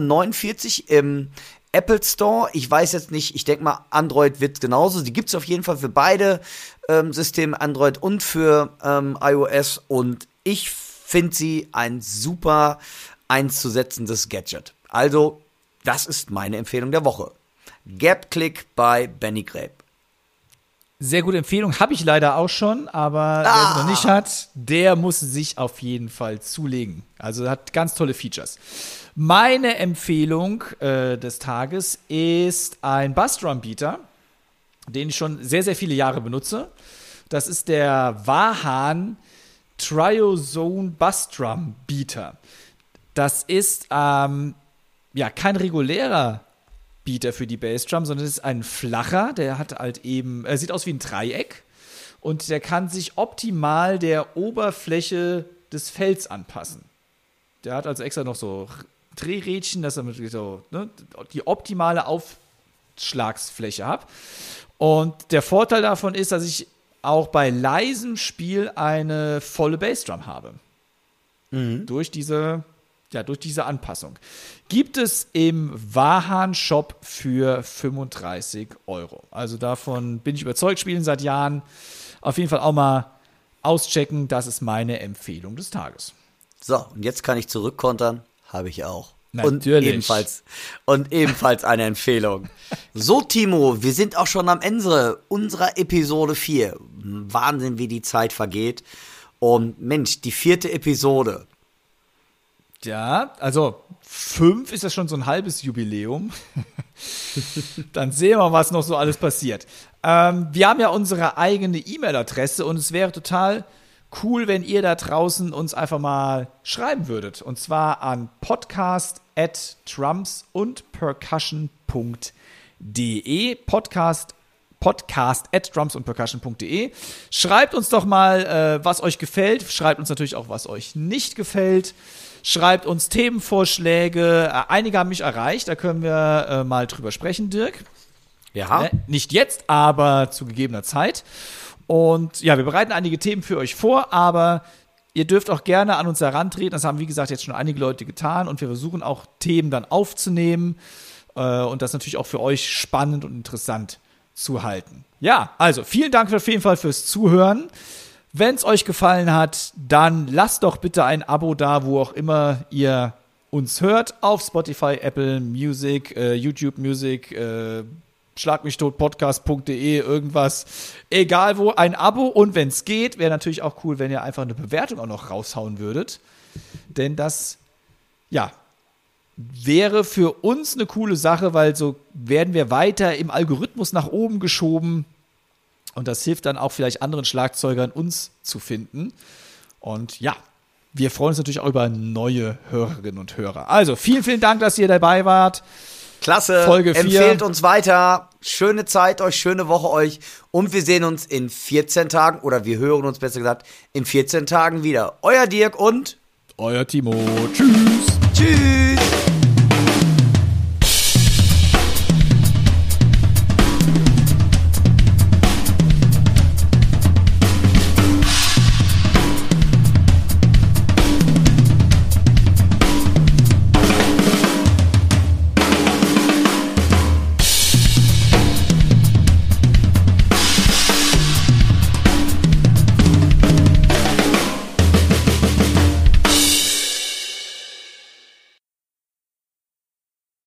im, Apple Store. Ich weiß jetzt nicht, ich denke mal, Android wird genauso. Die gibt es auf jeden Fall für beide ähm, Systeme, Android und für ähm, iOS. Und ich finde sie ein super einzusetzendes Gadget. Also, das ist meine Empfehlung der Woche. Gap Click bei Benny Grape. Sehr gute Empfehlung, habe ich leider auch schon, aber ah. wer sie noch nicht hat, der muss sich auf jeden Fall zulegen. Also hat ganz tolle Features. Meine Empfehlung äh, des Tages ist ein Bassdrum-Beater, den ich schon sehr, sehr viele Jahre benutze. Das ist der Wahan Triozone Bassdrum Beater. Das ist ähm, ja kein regulärer Beater für die Bassdrum, sondern es ist ein flacher, der hat halt eben, er sieht aus wie ein Dreieck und der kann sich optimal der Oberfläche des Fells anpassen. Der hat also extra noch so Drehrädchen, dass er so ne, die optimale Aufschlagsfläche hat. Und der Vorteil davon ist, dass ich auch bei leisem Spiel eine volle Bassdrum habe. Mhm. Durch diese ja, durch diese Anpassung, gibt es im Wahan-Shop für 35 Euro. Also davon bin ich überzeugt, spielen seit Jahren. Auf jeden Fall auch mal auschecken. Das ist meine Empfehlung des Tages. So, und jetzt kann ich zurückkontern. Habe ich auch. Natürlich. Und ebenfalls, und ebenfalls eine Empfehlung. So, Timo, wir sind auch schon am Ende unserer Episode 4. Wahnsinn, wie die Zeit vergeht. Und Mensch, die vierte Episode. Ja, also fünf ist ja schon so ein halbes Jubiläum. Dann sehen wir, was noch so alles passiert. Ähm, wir haben ja unsere eigene E-Mail-Adresse und es wäre total cool, wenn ihr da draußen uns einfach mal schreiben würdet. Und zwar an podcast at drums und percussion.de. Podcast podcast at drums und percussion.de. Schreibt uns doch mal, äh, was euch gefällt. Schreibt uns natürlich auch, was euch nicht gefällt. Schreibt uns Themenvorschläge. Äh, einige haben mich erreicht, da können wir äh, mal drüber sprechen, Dirk. Ja. Äh, nicht jetzt, aber zu gegebener Zeit. Und ja, wir bereiten einige Themen für euch vor, aber ihr dürft auch gerne an uns herantreten. Das haben, wie gesagt, jetzt schon einige Leute getan und wir versuchen auch Themen dann aufzunehmen äh, und das natürlich auch für euch spannend und interessant zu halten. Ja, also vielen Dank auf jeden Fall fürs Zuhören. Wenn es euch gefallen hat, dann lasst doch bitte ein Abo da, wo auch immer ihr uns hört. Auf Spotify, Apple Music, äh, YouTube Music, äh, Schlag mich tot podcast.de, irgendwas. Egal wo, ein Abo und wenn es geht, wäre natürlich auch cool, wenn ihr einfach eine Bewertung auch noch raushauen würdet. Denn das, ja, wäre für uns eine coole Sache, weil so werden wir weiter im Algorithmus nach oben geschoben. Und das hilft dann auch vielleicht anderen Schlagzeugern, uns zu finden. Und ja, wir freuen uns natürlich auch über neue Hörerinnen und Hörer. Also vielen, vielen Dank, dass ihr dabei wart. Klasse. Folge vier. Empfehlt uns weiter. Schöne Zeit euch, schöne Woche euch. Und wir sehen uns in 14 Tagen, oder wir hören uns besser gesagt, in 14 Tagen wieder. Euer Dirk und Euer Timo. Tschüss. Tschüss.